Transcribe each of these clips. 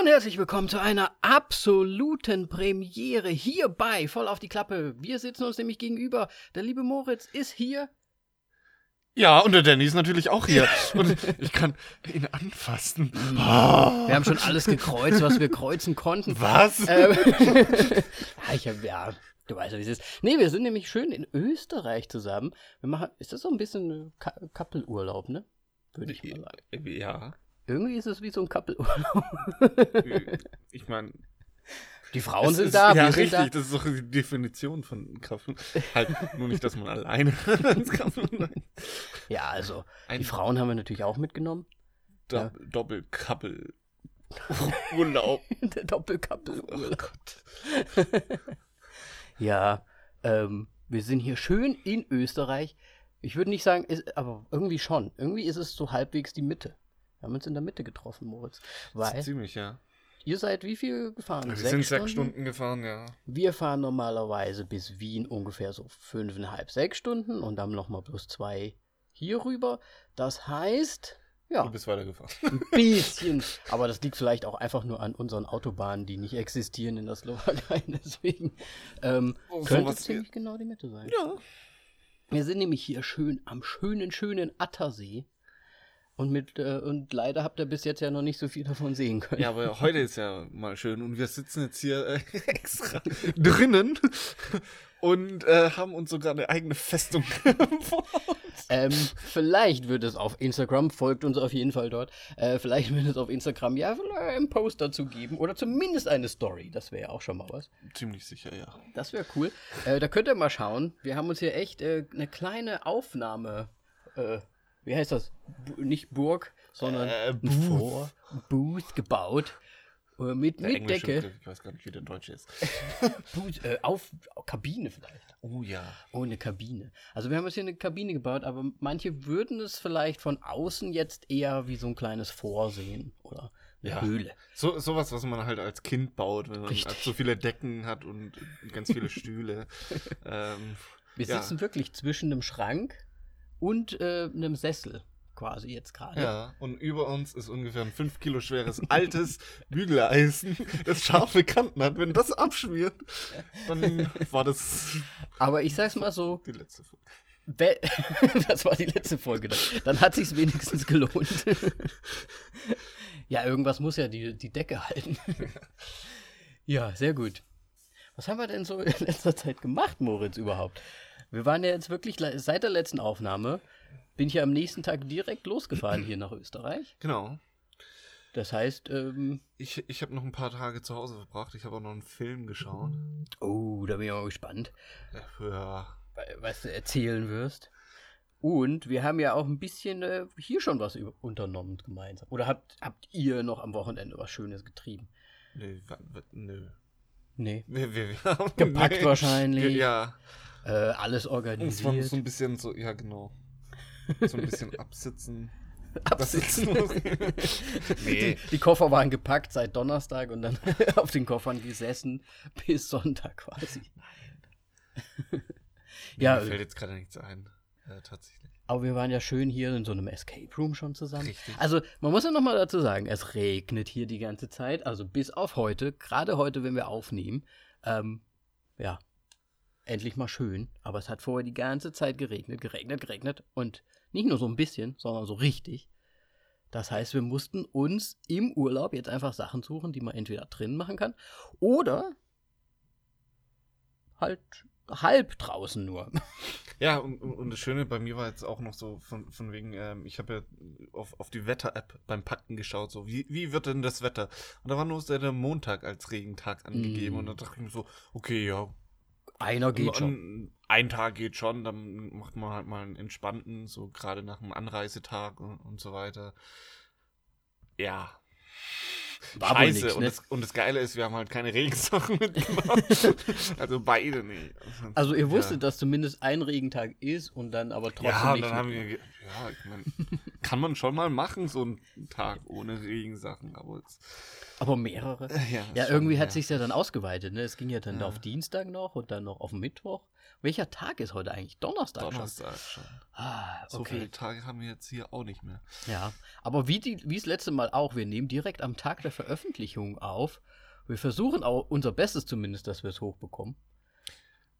und herzlich willkommen zu einer absoluten Premiere hierbei, voll auf die Klappe. Wir sitzen uns nämlich gegenüber. Der liebe Moritz ist hier. Ja, und der Danny ist natürlich auch hier. und ich kann ihn anfassen. Wir haben schon alles gekreuzt, was wir kreuzen konnten. Was? Ähm, ja, ich hab, ja, du weißt ja, wie es ist. Nee, wir sind nämlich schön in Österreich zusammen. Wir machen, ist das so ein bisschen Ka Kappelurlaub, ne? Würde ich mal sagen. ja. Irgendwie ist es wie so ein Kappelurlaub. Ich meine. Die Frauen sind da, Ja, richtig. da. Das ist doch die Definition von Kaffee. Halt nur nicht, dass man alleine ins Kaffee. Ja, also, die Ein Frauen haben wir natürlich auch mitgenommen. Do Doppelkappel. Urlaub. Der Oh Doppelkappelurlaub. Gott. Ja, ähm, wir sind hier schön in Österreich. Ich würde nicht sagen, ist, aber irgendwie schon. Irgendwie ist es so halbwegs die Mitte. Wir haben uns in der Mitte getroffen, Moritz. Weil Ziemlich, ja. ihr seid wie viel gefahren? Wir sind sechs Stunden gefahren, ja. Wir fahren normalerweise bis Wien ungefähr so fünfeinhalb, sechs Stunden und dann nochmal plus zwei hier rüber. Das heißt, ja, Du bist weitergefahren. ein bisschen. Aber das liegt vielleicht auch einfach nur an unseren Autobahnen, die nicht existieren in der Slowakei. Deswegen ähm, Oh, könnte sowas ziemlich genau die Mitte sein. Ja. Wir sind nämlich hier schön am schönen, schönen Attersee. Und, mit, äh, und leider habt ihr bis jetzt ja noch nicht so viel davon sehen können. Ja, aber heute ist ja mal schön und wir sitzen jetzt hier äh, extra drinnen und äh, haben uns sogar eine eigene Festung vor uns. Ähm, vielleicht wird es auf Instagram, folgt uns auf jeden Fall dort. Äh, vielleicht wird es auf Instagram ja einen Post dazu geben oder zumindest eine Story. Das wäre ja auch schon mal was. Ziemlich sicher, ja. Das wäre cool. Äh, da könnt ihr mal schauen. Wir haben uns hier echt äh, eine kleine Aufnahme. Äh, wie heißt das? Bu nicht Burg, sondern Äh, Booth. Vor- Booth gebaut. Äh, mit mit englische Decke. Ich weiß gar nicht, wie der deutsche ist. Booth, äh, auf Kabine vielleicht. Oh ja. Oh, eine Kabine. Also wir haben jetzt hier eine Kabine gebaut, aber manche würden es vielleicht von außen jetzt eher wie so ein kleines Vorsehen oder eine Ja. Höhle. So, sowas, was man halt als Kind baut, wenn man Richtig. halt so viele Decken hat und ganz viele Stühle. ähm, Wir Ja. sitzen wirklich zwischen einem Schrank und äh, einem Sessel quasi jetzt gerade. ja, und über uns ist ungefähr ein 5 Kilo schweres altes Bügeleisen, das scharfe Kanten hat. Wenn das abschmiert, dann war das Aber ich sag's mal so, die letzte Folge. das war die letzte Folge. Dann, dann hat sich's wenigstens gelohnt. ja, irgendwas muss ja die, die Decke halten. ja, sehr gut. Was haben wir denn so in letzter Zeit gemacht, Moritz, überhaupt? Wir waren ja jetzt wirklich, seit der letzten Aufnahme, bin ich ja am nächsten Tag direkt losgefahren hier nach Österreich. Genau. Das heißt, ähm, Ich, ich habe noch ein paar Tage zu Hause verbracht. Ich habe auch noch einen Film geschaut. oh, da bin ich mal gespannt. Ja. was du erzählen wirst. Und wir haben ja auch ein bisschen äh, hier schon was unternommen gemeinsam. Oder habt, habt ihr noch am Wochenende was Schönes getrieben? Nee, wa- nö. Nee. Wir, wir, wir haben, Gepackt wahrscheinlich. Ja. Äh, alles Und organisiert. so ein bisschen so, ja genau. So ein bisschen absitzen. Absitzen. nee. Die, die Koffer waren gepackt seit Donnerstag und dann auf den Koffern gesessen bis Sonntag quasi. ja, Mir fällt jetzt gerade nichts ein. Äh, tatsächlich. aber wir waren ja schön hier in so einem Escape Room schon zusammen. Richtig. Also, man muss ja nochmal dazu sagen, es regnet hier die ganze Zeit. Also bis auf heute, gerade heute, wenn wir aufnehmen. Ähm, ja, endlich mal schön. Aber es hat vorher die ganze Zeit geregnet, geregnet, geregnet. Und nicht nur so ein bisschen, sondern so richtig. Das heißt, wir mussten uns im Urlaub jetzt einfach Sachen suchen, die man entweder drin machen kann oder halt halb draußen nur. Ja, und, und das Schöne bei mir war jetzt auch noch so von, von wegen, ähm, ich habe ja auf, auf die Wetter-App beim Packen geschaut, so wie, wie wird denn das Wetter? Und da war nur der Montag als Regentag angegeben Mm. und da dachte ich mir so, okay, ja, Einer geht schon. ein Tag geht schon, dann macht man halt mal einen entspannten, so gerade nach einem Anreisetag und, und so weiter. Ja. War Scheiße. nix, und, ne? das, und das Geile ist, wir haben halt keine Regensachen mitgenommen. also beide nicht. Also ihr wusstet, ja. dass zumindest ein Regentag ist und dann aber trotzdem Ja, und nicht. dann haben wir, ja, ich meine, kann man schon mal machen, so einen Tag ohne Regensachen. Aber, jetzt, Aber mehrere? äh, ja, Ja, schon, irgendwie hat ja. sich's ja dann ausgeweitet. Ne? Es ging ja dann Ja. auf Dienstag noch und dann noch auf Mittwoch. Welcher Tag ist heute eigentlich? Donnerstag, schon. Donnerstag schon. Ah, So okay. viele Tage haben wir jetzt hier auch nicht mehr. Ja, aber wie das letzte Mal auch, wir nehmen direkt am Tag der Veröffentlichung auf. Wir versuchen auch unser Bestes zumindest, dass wir es hochbekommen.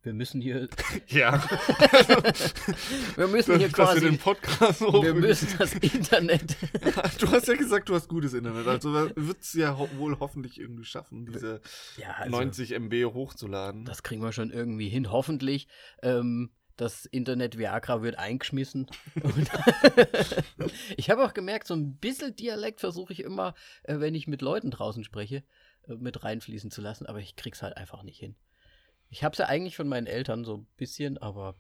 Wir müssen hier, Ja, wir müssen hier dass wir quasi, den Podcast wir müssen das Internet. Du hast ja gesagt, du hast gutes Internet. Also wird es ja ho wohl hoffentlich irgendwie schaffen, diese Ja, also, 90 MB hochzuladen. das kriegen wir schon irgendwie hin, hoffentlich. Ähm, das Internet Viagra wird eingeschmissen. Ich habe auch gemerkt, so ein bisschen Dialekt versuche ich immer, äh, wenn ich mit Leuten draußen spreche, äh, mit reinfließen zu lassen, aber ich krieg's halt einfach nicht hin. Ich habe es ja eigentlich von meinen Eltern so ein bisschen, aber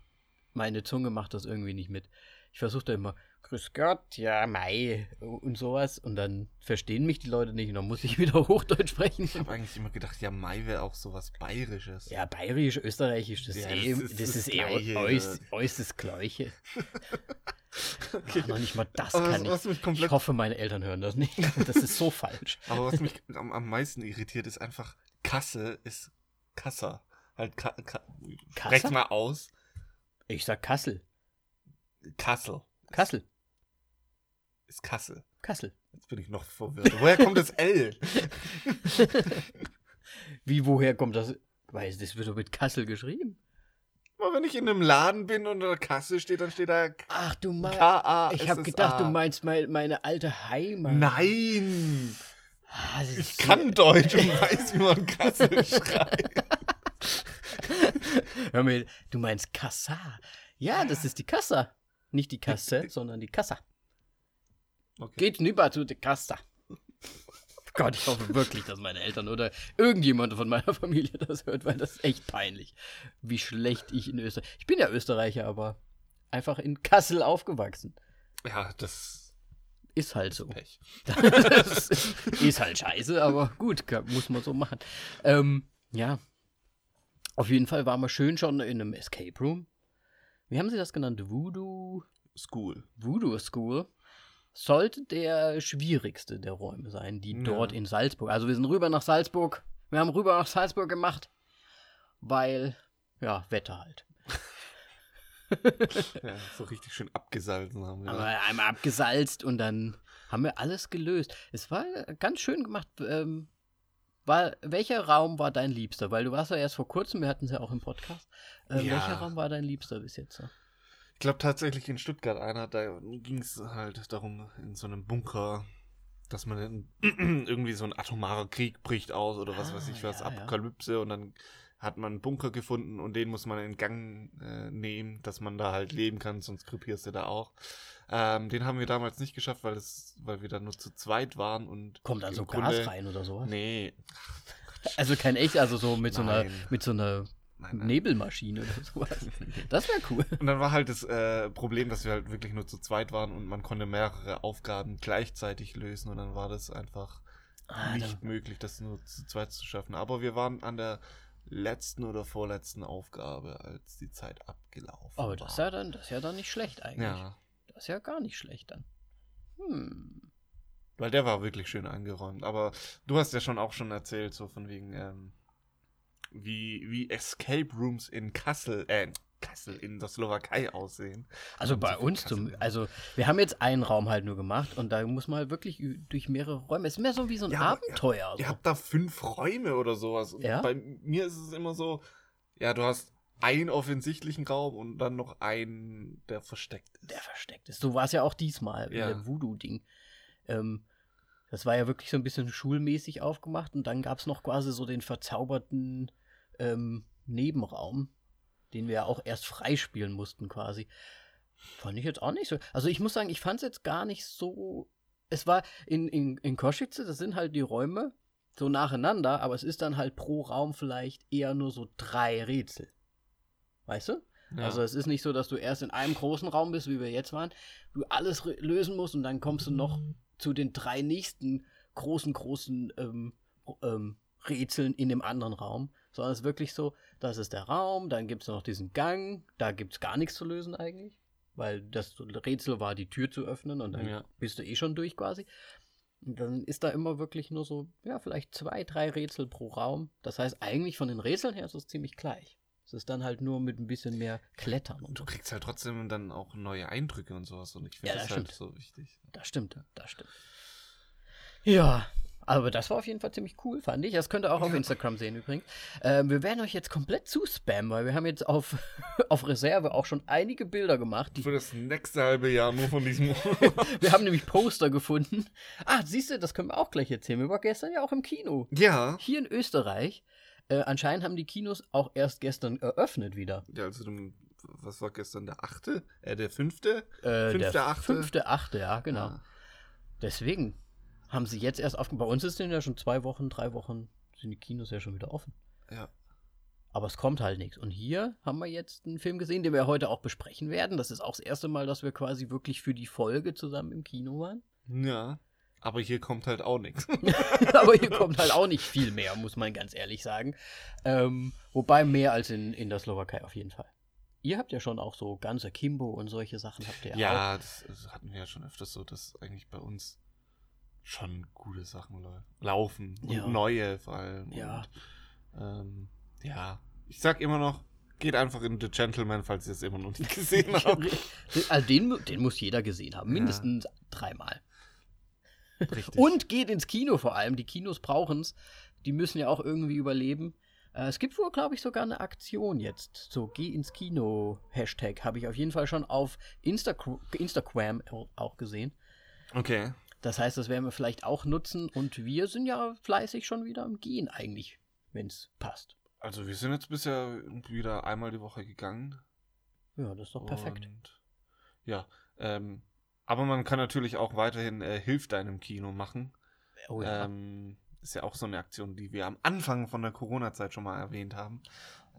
meine Zunge macht das irgendwie nicht mit. Ich versuche da immer, Grüß Gott, ja, Mai und sowas und dann verstehen mich die Leute nicht und dann muss ich wieder Hochdeutsch sprechen. ich habe eigentlich immer gedacht, ja, Mai wäre auch sowas Bayerisches. Ja, bayerisch, österreichisch, das, Ja, ist eh, das das ist das eh Gleiche. äuß, äußerst Gleiche. Okay. Ach, noch nicht mal das Aber kann was, was ich. mich Ich hoffe, meine Eltern hören das nicht. Das ist so falsch. aber was mich am, am meisten irritiert, ist einfach, Kasse ist Kassa. Halt, ka, ka, Kassa? mal aus. Ich sag Kassel. Kassel. Kassel. Ist Kassel. Kassel. Jetzt bin ich noch verwirrt. Woher kommt das L? Wie, woher kommt das? Weil das wird doch mit Kassel geschrieben. Aber wenn ich in einem Laden bin und an der Kasse steht, dann steht da Ach, du meinst. Ich habe gedacht, du meinst mein, meine alte Heimat. Nein! Ah, Ich kann Deutsch und weiß, wie man Kassel schreibt. Hör mir, du meinst Kassa. Ja, das ist die Kassa. Nicht die Kasse, sondern die Kassa. Okay. Geht rüber zu der Kassa. Gott, ich hoffe wirklich, dass meine Eltern oder irgendjemand von meiner Familie das hört, weil das ist echt peinlich, wie schlecht ich in Österreich. Ich bin ja Österreicher, aber einfach in Kassel aufgewachsen. Ja, das Ist halt so. Pech. Das ist halt scheiße, aber gut, muss man so machen. Ähm, ja. Auf jeden Fall waren wir schön schon in einem Escape Room. Wie haben sie das genannt? Voodoo, School. Voodoo School. Sollte der schwierigste der Räume sein, die Ja. dort in Salzburg. Also wir sind rüber nach Salzburg. Wir haben rüber nach Salzburg gemacht, weil, ja, Wetter halt. Ja, so richtig schön abgesalzen haben wir. Aber einmal abgesalzt und dann haben wir alles gelöst. Es war ganz schön gemacht. Ähm, war, welcher Raum war dein Liebster? Weil du warst ja erst vor kurzem, wir hatten es ja auch im Podcast. Äh, Ja. Welcher Raum war dein Liebster bis jetzt? so? Ich glaube tatsächlich in Stuttgart einer, da ging es halt darum, in so einem Bunker, dass man irgendwie so ein atomarer Krieg bricht aus oder was Ah, weiß ich was, ja, ja. Apokalypse und dann hat man einen Bunker gefunden und den muss man in Gang äh, nehmen, dass man da halt leben kann, sonst krepierst du da auch. Ähm, den haben wir damals nicht geschafft, weil es, weil wir da nur zu zweit waren und Kommt dann im so Grunde- Gas rein oder sowas? Nee. Also kein echt, also so mit so einer, mit so einer Nein, nein. Nebelmaschine oder sowas. Das wäre cool. Und dann war halt das äh, Problem, dass wir halt wirklich nur zu zweit waren und man konnte mehrere Aufgaben gleichzeitig lösen und dann war das einfach Ah, nicht dann- möglich, das nur zu zweit zu schaffen. Aber wir waren an der letzten oder vorletzten Aufgabe, als die Zeit abgelaufen Aber war. das ist ja dann, das ist ja dann nicht schlecht eigentlich. ja, Das ist ja gar nicht schlecht dann. Hm. weil der war wirklich schön angeräumt. Aber du hast ja schon auch schon erzählt, so von wegen, ähm, wie, wie Escape Rooms in Kassel, äh, Kassel in der Slowakei aussehen. Also bei so uns zum, also wir haben jetzt einen Raum halt nur gemacht und da muss man halt wirklich durch mehrere Räume. Es ist mehr so wie so ein Ja, ihr- Abenteuer. Ihr so. habt da fünf Räume oder sowas. Und Ja? Bei mir ist es immer so, ja, du hast einen offensichtlichen Raum und dann noch einen, der versteckt ist. Der versteckt ist. So war es ja auch diesmal Ja. in dem Voodoo-Ding. Ähm, das war ja wirklich so ein bisschen schulmäßig aufgemacht und dann gab es noch quasi so den verzauberten ähm, Nebenraum, den wir ja auch erst freispielen mussten quasi. Fand ich jetzt auch nicht so. Also ich muss sagen, ich fand es jetzt gar nicht so. Es war in, in, in Koschitze, das sind halt die Räume so nacheinander, aber es ist dann halt pro Raum vielleicht eher nur so drei Rätsel. Weißt du? Ja. Also es ist nicht so, dass du erst in einem großen Raum bist, wie wir jetzt waren, du alles lösen musst und dann kommst du noch zu den drei nächsten großen, großen ähm, ähm, Rätseln in dem anderen Raum. Sondern es ist wirklich so, das ist der Raum, dann gibt es noch diesen Gang, da gibt es gar nichts zu lösen eigentlich. weil das Rätsel war, die Tür zu öffnen und dann Ja. bist du eh schon durch quasi. Und dann ist da immer wirklich nur so, ja, vielleicht zwei, drei Rätsel pro Raum. Das heißt, eigentlich von den Rätseln her ist es ziemlich gleich. Es ist dann halt nur mit ein bisschen mehr Klettern und Du kriegst halt trotzdem dann auch neue Eindrücke und sowas. Und ich finde Ja, das das halt so wichtig. Das stimmt, das stimmt. Ja, aber das war auf jeden Fall ziemlich cool, fand ich. Das könnt ihr auch auf. Instagram sehen übrigens. Ähm, wir werden euch jetzt komplett zuspammen, weil wir haben jetzt auf, auf Reserve auch schon einige Bilder gemacht. Für das nächste halbe Jahr nur von diesem. wir haben nämlich Poster gefunden. Ah, siehst du, das können wir auch gleich erzählen. Wir waren gestern ja auch im Kino. ja. Hier in Österreich. Äh, anscheinend haben die Kinos auch erst gestern eröffnet wieder. Ja, also, was war gestern der achte? Äh, der fünfte? Äh, Fünfte, der achte? Fünfte, achte, ja, genau. Ah. Deswegen haben sie jetzt erst aufgemacht. Bei uns ist denn ja schon zwei Wochen, drei Wochen sind die Kinos ja schon wieder offen. Ja. Aber es kommt halt nichts. Und hier haben wir jetzt einen Film gesehen, den wir heute auch besprechen werden. Das ist auch das erste Mal, dass wir quasi wirklich für die Folge zusammen im Kino waren. Ja. Aber hier kommt halt auch nichts. Aber hier kommt halt auch nicht viel mehr, muss man ganz ehrlich sagen. Ähm, wobei mehr als in, in der Slowakei auf jeden Fall. Ihr habt ja schon auch so ganze Kimbo und solche Sachen habt ihr ja. Ja, das, das hatten wir ja schon öfters so, dass eigentlich bei uns schon gute Sachen lau- laufen. Und Ja. neue vor allem. Ja. Und, ähm, ja. Ich sag immer noch, geht einfach in The Gentleman, falls ihr es immer noch nicht gesehen habt. Also den, den muss jeder gesehen haben. Ja. Mindestens dreimal. Richtig. Und geht ins Kino vor allem. Die Kinos brauchen es. Die müssen ja auch irgendwie überleben. Äh, es gibt wohl, glaube ich, sogar eine Aktion jetzt. So, geh ins Kino. Hashtag habe ich auf jeden Fall schon auf Instagram, Instagram auch gesehen. Okay. Das heißt, das werden wir vielleicht auch nutzen. Und wir sind ja fleißig schon wieder am Gehen eigentlich, wenn es passt. Also wir sind jetzt bisher wieder einmal die Woche gegangen. Ja, das ist doch perfekt. Und, ja. Ähm, aber man kann natürlich auch weiterhin äh, Hilf deinem Kino machen. Oh ja. Ähm, ist ja auch so eine Aktion, die wir am Anfang von der Corona-Zeit schon mal erwähnt haben.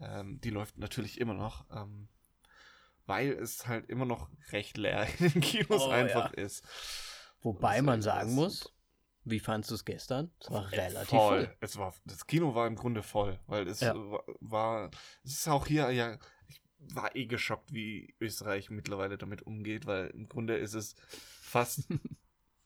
Ähm, die läuft natürlich immer noch, ähm, weil es halt immer noch recht leer in den Kinos Oh, einfach ist. Wobei das man ist sagen muss, wie fandst du es gestern? Es war relativ voll. voll. Es war, das Kino war im Grunde voll, weil es Ja. war, war, es ist auch hier, ja, war eh geschockt, wie Österreich mittlerweile damit umgeht, weil im Grunde ist es fast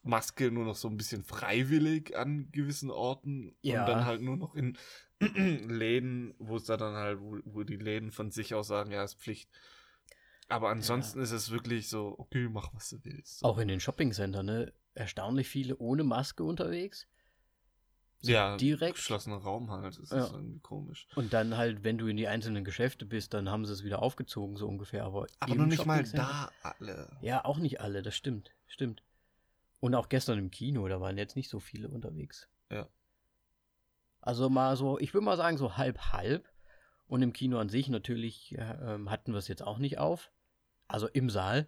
Maske nur noch so ein bisschen freiwillig an gewissen Orten Ja. und dann halt nur noch in Läden, wo es da dann halt, wo, wo die Läden von sich aus sagen, ja, ist Pflicht. Aber ansonsten ist es wirklich so, okay, mach was du willst. So. Auch in den Shoppingcentern, ne? Erstaunlich viele ohne Maske unterwegs. Ja, direkt- geschlossener Raum halt. Das Ja. ist irgendwie komisch. Und dann halt, wenn du in die einzelnen Geschäfte bist, dann haben sie es wieder aufgezogen, so ungefähr. Aber, Aber nur nicht mal da alle. Ja, auch nicht alle, das stimmt. Stimmt. Und auch gestern im Kino, da waren jetzt nicht so viele unterwegs. Ja. Also mal so, ich würde mal sagen, so halb halb. Und im Kino an sich natürlich ja, ähm, hatten wir es jetzt auch nicht auf. Also im Saal,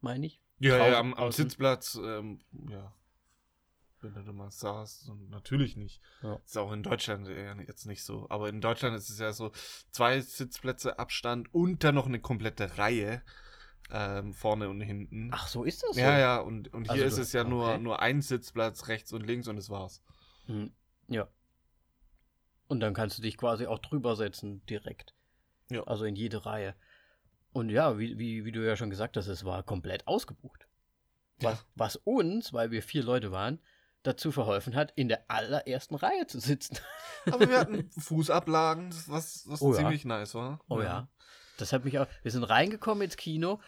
meine ich. Ja, Draußen- ja am, am. Sitzplatz, ähm, ja. Wenn du da mal saßt, so, natürlich nicht. Ja. Ist auch in Deutschland eher jetzt nicht so. Aber in Deutschland ist es ja so, zwei Sitzplätze Abstand und dann noch eine komplette Reihe ähm, vorne und hinten. Ach, so ist das so. ja, ja, und, und hier Also ist es ja nur, okay. nur ein Sitzplatz rechts und links und das war's. Hm, ja. Und dann kannst du dich quasi auch drüber setzen, direkt. Ja. Also in jede Reihe. Und ja, wie, wie, wie du ja schon gesagt hast, es war komplett ausgebucht. Was, was uns, weil wir vier Leute waren, dazu verholfen hat, in der allerersten Reihe zu sitzen. Aber wir hatten Fußablagen, was, was Oh ja. ziemlich nice war. Oh ja. Das hat mich auch. Wir sind reingekommen ins Kino,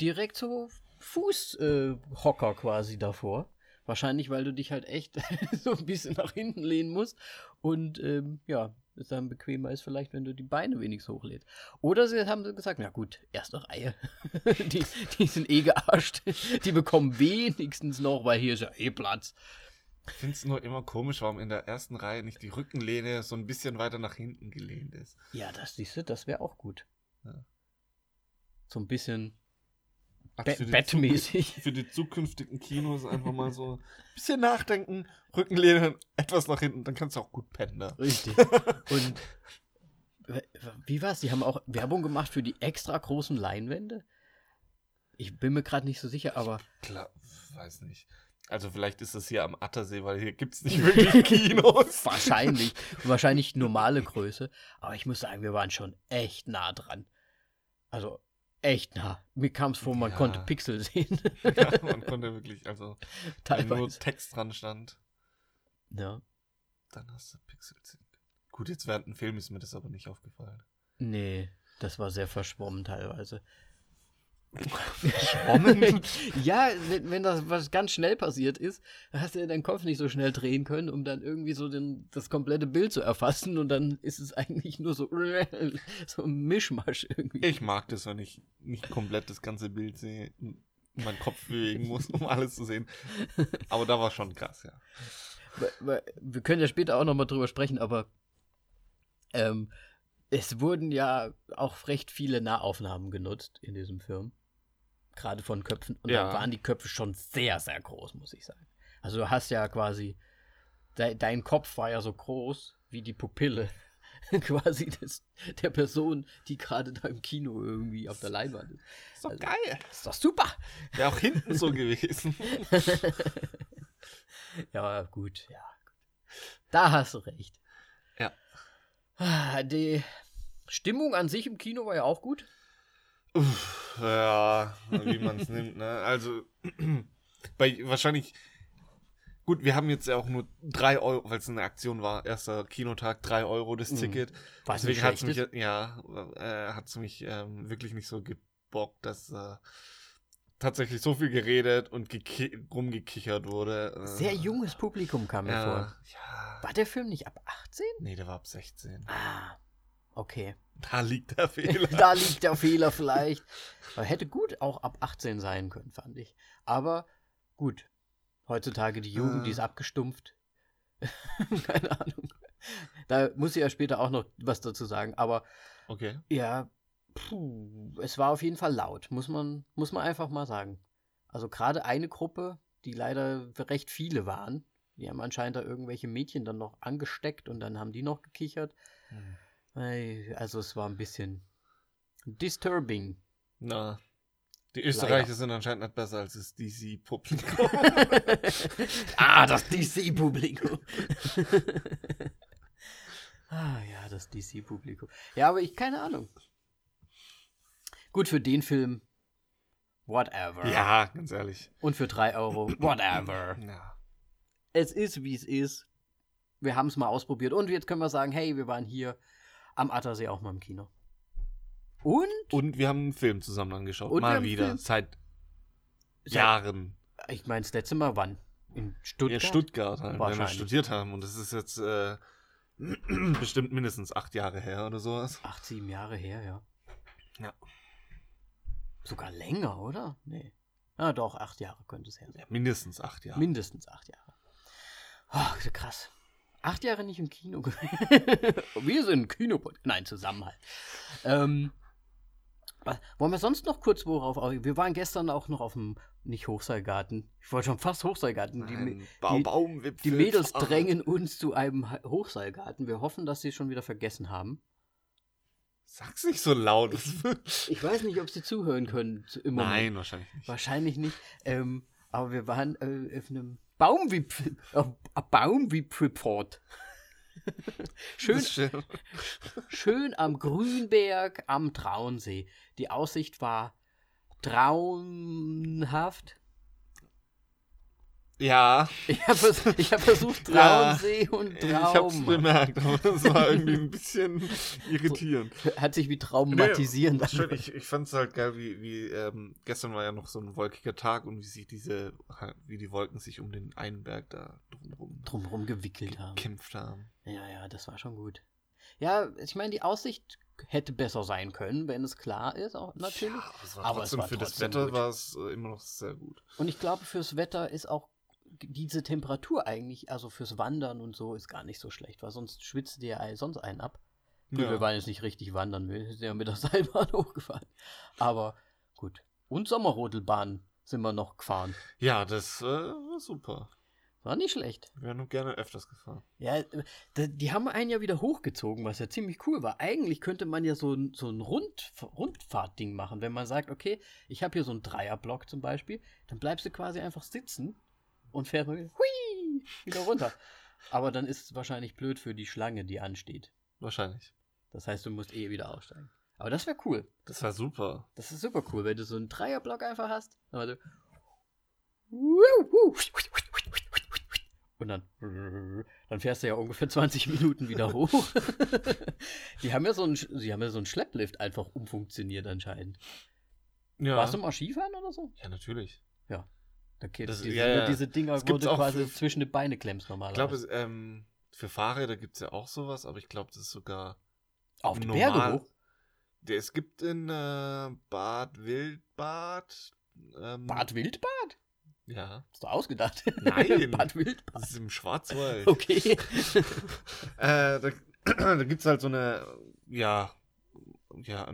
direkt so Fußhocker äh, quasi davor. Wahrscheinlich, weil du dich halt echt so ein bisschen nach hinten lehnen musst. Und ähm, ja, es dann bequemer ist vielleicht, wenn du die Beine wenigstens hochlädst. Oder sie haben gesagt, na gut, erste Reihe. die, die sind eh gearscht. Die bekommen wenigstens noch, weil hier ist ja eh Platz. Ich finde es nur immer komisch, warum in der ersten Reihe nicht die Rückenlehne so ein bisschen weiter nach hinten gelehnt ist. Ja, das siehst du, das wäre auch gut. Ja. So ein bisschen Ach, Be für bettmäßig. Für die zukünftigen Kinos einfach mal so ein bisschen nachdenken, Rückenlehne etwas nach hinten, dann kannst du auch gut pennen da. Richtig. Und wie war's? Die haben auch Werbung gemacht für die extra großen Leinwände. Ich bin mir gerade nicht so sicher, aber Klar, weiß nicht. Also vielleicht ist das hier am Attersee, weil hier gibt es nicht wirklich Kinos. wahrscheinlich, wahrscheinlich normale Größe. Aber ich muss sagen, wir waren schon echt nah dran. Also echt nah. Mir kam es vor, man Ja. konnte Pixel sehen. ja, man konnte wirklich, also wenn nur Teilweise. Text dran stand, Ja. dann hast du Pixel sehen. Gut, jetzt während dem Film ist mir das aber nicht aufgefallen. Nee, das war sehr verschwommen teilweise. Verschwommen? ja, wenn, wenn das was ganz schnell passiert ist, hast du ja deinen Kopf nicht so schnell drehen können, um dann irgendwie so den, das komplette Bild zu erfassen und dann ist es eigentlich nur so, so ein Mischmasch irgendwie. Ich mag das, wenn ich nicht komplett das ganze Bild sehe und meinen Kopf bewegen muss, um alles zu sehen. Aber da war schon krass, ja. Wir können ja später auch nochmal drüber sprechen, aber ähm, es wurden ja auch recht viele Nahaufnahmen genutzt in diesem Film. Gerade von Köpfen. Und Ja. dann waren die Köpfe schon sehr, sehr groß, muss ich sagen. Also du hast ja quasi, de, dein Kopf war ja so groß wie die Pupille quasi des, der Person, die gerade da im Kino irgendwie auf der Leinwand ist. Ist doch Also- geil. Ist doch super! Wäre auch hinten so gewesen. ja, gut, ja. Da hast du recht. Ja. Ah, Die Stimmung an sich im Kino war ja auch gut. Uff, ja, wie man es nimmt, ne? Also, bei wahrscheinlich. Gut, wir haben jetzt ja auch nur 3 Euro, weil es eine Aktion war, erster Kinotag, 3 Euro das Mhm. Ticket. Was Deswegen hat es mich, ja, äh, hat es mich ähm, wirklich nicht so gebockt, dass äh, tatsächlich so viel geredet und geki- rumgekichert wurde. Äh, Sehr junges Publikum kam mir ja, vor. ja. War der Film nicht ab 18? Nee, der war ab 16. Ah, okay. Da liegt der Fehler. da liegt der Fehler vielleicht. Aber hätte gut auch ab 18 sein können, fand ich. Aber gut. Heutzutage die Jugend, die ist Äh. abgestumpft. Keine Ahnung. Da muss ich ja später auch noch was dazu sagen. Aber Okay. Ja, puh, es war auf jeden Fall laut, muss man, muss man einfach mal sagen. Also gerade eine Gruppe, die leider recht viele waren, die haben anscheinend da irgendwelche Mädchen dann noch angesteckt und dann haben die noch gekichert. Hm. Also es war ein bisschen disturbing. Na, die Österreicher sind anscheinend nicht besser als das DC-Publikum. ah, das DC-Publikum. ah ja, das DC-Publikum. Ja, aber ich, keine Ahnung. Gut, für den Film, whatever. ja, ganz ehrlich. Und für 3 Euro, whatever. Ja. Es ist, wie es ist. Wir haben es mal ausprobiert. Und jetzt können wir sagen, hey, wir waren hier am Attersee auch mal im Kino. Und? Und wir haben einen Film zusammen angeschaut. Und Mal wieder. Film- Seit Jahren. Ich meine, das letzte Mal wann? In Stuttgart? In Stuttgart halt, wenn wir studiert haben. Und das ist jetzt äh, bestimmt mindestens acht Jahre her oder sowas. Acht, sieben Jahre her, ja. Ja. Sogar länger, oder? Nee. Ah, doch, acht Jahre könnte es her sein. Ja, mindestens acht Jahre. Mindestens acht Jahre. Ach, krass. Acht Jahre nicht im Kino. wir sind Kino. Nein, Zusammenhalt. Ähm, was- wollen wir sonst noch kurz worauf? au- Wir waren gestern auch noch auf dem, nicht Hochseilgarten. Ich wollte schon fast Hochseilgarten. Die, Ein die- Ba- Baumwipfel. die Mädels drängen uns zu einem Hochseilgarten. Wir hoffen, dass sie es schon wieder vergessen haben. Sag's nicht so laut. Ich weiß nicht, ob sie zuhören können. Nein, wahrscheinlich nicht. Wahrscheinlich nicht. Ähm, aber wir waren äh, auf einem Baumwipfel. Äh, Baumwipfelport. schön, schön. schön am Grünberg am Traunsee. Die Aussicht war traumhaft. Ja, Ich habe ich hab versucht, Ja, Traunsee und ich hab's Traum. bemerkt, aber das war irgendwie ein bisschen irritierend. Hat sich wie traumatisieren Nee, schön, ich, ich fand's halt geil, wie, wie ähm, gestern war ja noch so ein wolkiger Tag und wie sich diese, wie die Wolken sich um den einen Berg da drumherum Drumherum gewickelt haben. gekämpft haben. Ja, ja, das war schon gut. Ja, ich meine, die Aussicht hätte besser sein können, wenn es klar ist, auch natürlich. Ja, aber es war Aber es trotzdem war für das Wetter war es äh, immer noch sehr gut. Und ich glaube, fürs Wetter ist auch diese Temperatur eigentlich, also fürs Wandern und so, ist gar nicht so schlecht, weil sonst schwitzt dir ja sonst einen ab. Ja. wir waren jetzt nicht richtig wandern, wir sind ja mit der Seilbahn hochgefahren. Aber gut. Und Sommerrodelbahn sind wir noch gefahren. Ja, das äh, war super. War nicht schlecht. Wir wären gerne öfters gefahren. Ja, die haben einen ja wieder hochgezogen, was ja ziemlich cool war. Eigentlich könnte man ja so ein, so ein Rund, Rundfahrtding machen, wenn man sagt, okay, ich habe hier so einen Dreierblock zum Beispiel, dann bleibst du quasi einfach sitzen und wieder, hui, wieder runter. Aber dann ist es wahrscheinlich blöd für die Schlange, die ansteht. Wahrscheinlich. Das heißt, du musst eh wieder aussteigen. Aber das wäre cool. Das war super. Das ist super cool, wenn du so einen Dreierblock einfach hast. Du und dann, dann fährst du ja ungefähr 20 Minuten wieder hoch. die haben ja so einen, sie haben ja so einen Schlepplift einfach umfunktioniert anscheinend. Ja. Warst du mal Skifahren oder so? Ja, natürlich. Ja. Okay, Das- diese, ja, ja. diese Dinger, wo du quasi für- zwischen die Beine klemmst Ich normalerweise. glaube, es, ähm, für Fahrräder gibt es ja auch sowas, aber ich glaube, das ist sogar Auf die normal. Berge hoch. Der, es gibt in äh, Bad Wildbad. Ähm, Bad Wildbad? Ja. Hast du ausgedacht? Nein. Bad Wildbad. Das ist im Schwarzwald. Okay. Äh, da da gibt es halt so eine, ja, ja,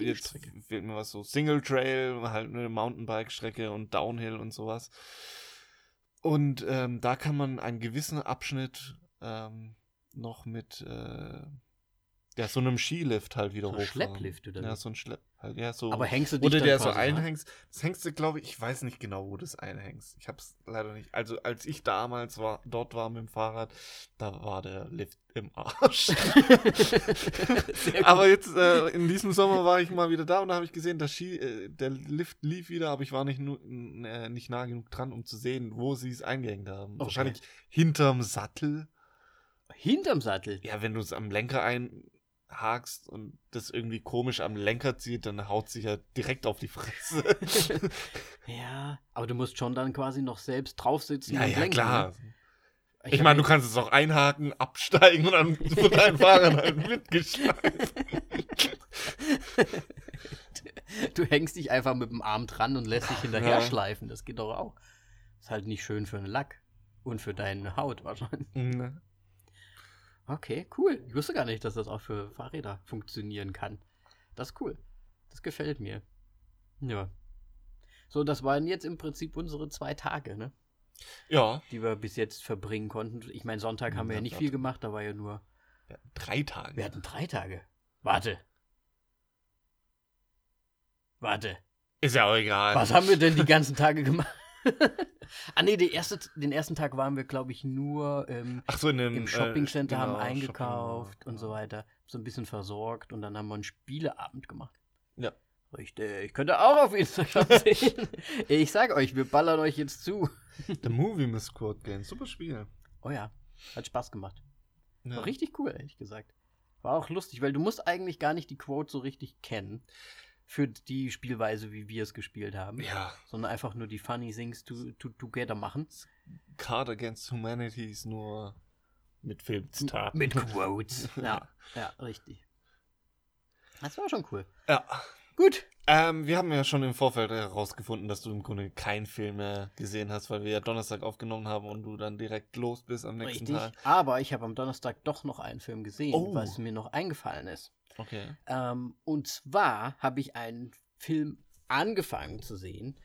jetzt fehlt mir was so, Single Trail, halt eine Mountainbike-Strecke und Downhill und sowas. Und ähm, da kann man einen gewissen Abschnitt ähm, noch mit äh, ja, so einem Skilift halt wieder So hochfahren. Schlepplift oder Ja, so ein Schlepp. Halt, ja, so. Aber hängst du dich Oder dann der so rein? einhängst. Das hängst du, glaube ich, ich weiß nicht genau, wo das einhängst. Ich hab's leider nicht. Also, als ich damals war, dort war mit dem Fahrrad, da war der Lift im Arsch. Aber jetzt, äh, in diesem Sommer war ich mal wieder da und da habe ich gesehen, der, Ski, äh, der Lift lief wieder, aber ich war nicht, nu, n- äh, nicht nah genug dran, um zu sehen, wo sie es eingehängt haben. Okay. Wahrscheinlich hinterm Sattel. Hinterm Sattel. Ja, wenn du es am Lenker einhakst und das irgendwie komisch am Lenker zieht, dann haut sich ja direkt auf die Fresse. Ja, aber du musst schon dann quasi noch selbst draufsitzen ja, ja, lenken. klar. Ne? Ich, hab meine, du kannst es auch einhaken, absteigen und dann wird dein Fahrrad halt mitgeschleift. Du hängst dich einfach mit dem Arm dran und lässt dich hinterher Ja. schleifen. Das geht doch auch. Ist halt nicht schön für den Lack und für deine Haut wahrscheinlich. Ne. Okay, cool. Ich wusste gar nicht, dass das auch für Fahrräder funktionieren kann. Das ist cool. Das gefällt mir. Ja. So, das waren jetzt im Prinzip unsere zwei Tage, ne? Ja. Die wir bis jetzt verbringen konnten. Ich meine, Sonntag haben wir ja nicht viel gemacht, da war ja nur. ja. Drei Tage. Wir hatten drei Tage. Warte. Warte. Ist ja auch egal. Was haben wir denn die ganzen Tage gemacht? Ah nee, die erste, den ersten Tag waren wir, glaube ich, nur ähm, so, dem im äh, Shoppingcenter, haben genau, eingekauft Shopping, und so weiter. So ein bisschen versorgt und dann haben wir einen Spieleabend gemacht. Ja. Richtig. Könnt ihr auch auf Instagram sehen. Ich sag euch, wir ballern euch jetzt zu. The Movie Miss Squad Game. Super Spiel. Oh ja, hat Spaß gemacht. Ja. War richtig cool, ehrlich gesagt. War auch lustig, weil du musst eigentlich gar nicht die Quote so richtig kennen für die Spielweise, wie wir es gespielt haben. Ja. Sondern einfach nur die Funny Things to, to, together machen. Card Against Humanity ist nur mit Filmzitaten. Mit Quotes. ja, ja, richtig. Das war schon cool. Ja. Gut. Ähm, wir haben ja schon im Vorfeld herausgefunden, dass du im Grunde keinen Film mehr gesehen hast, weil wir ja Donnerstag aufgenommen haben und du dann direkt los bist am nächsten Richtig. Tag. Aber ich habe am Donnerstag doch noch einen Film gesehen, Oh. was mir noch eingefallen ist. Okay. Ähm, und zwar habe ich einen Film angefangen zu sehen.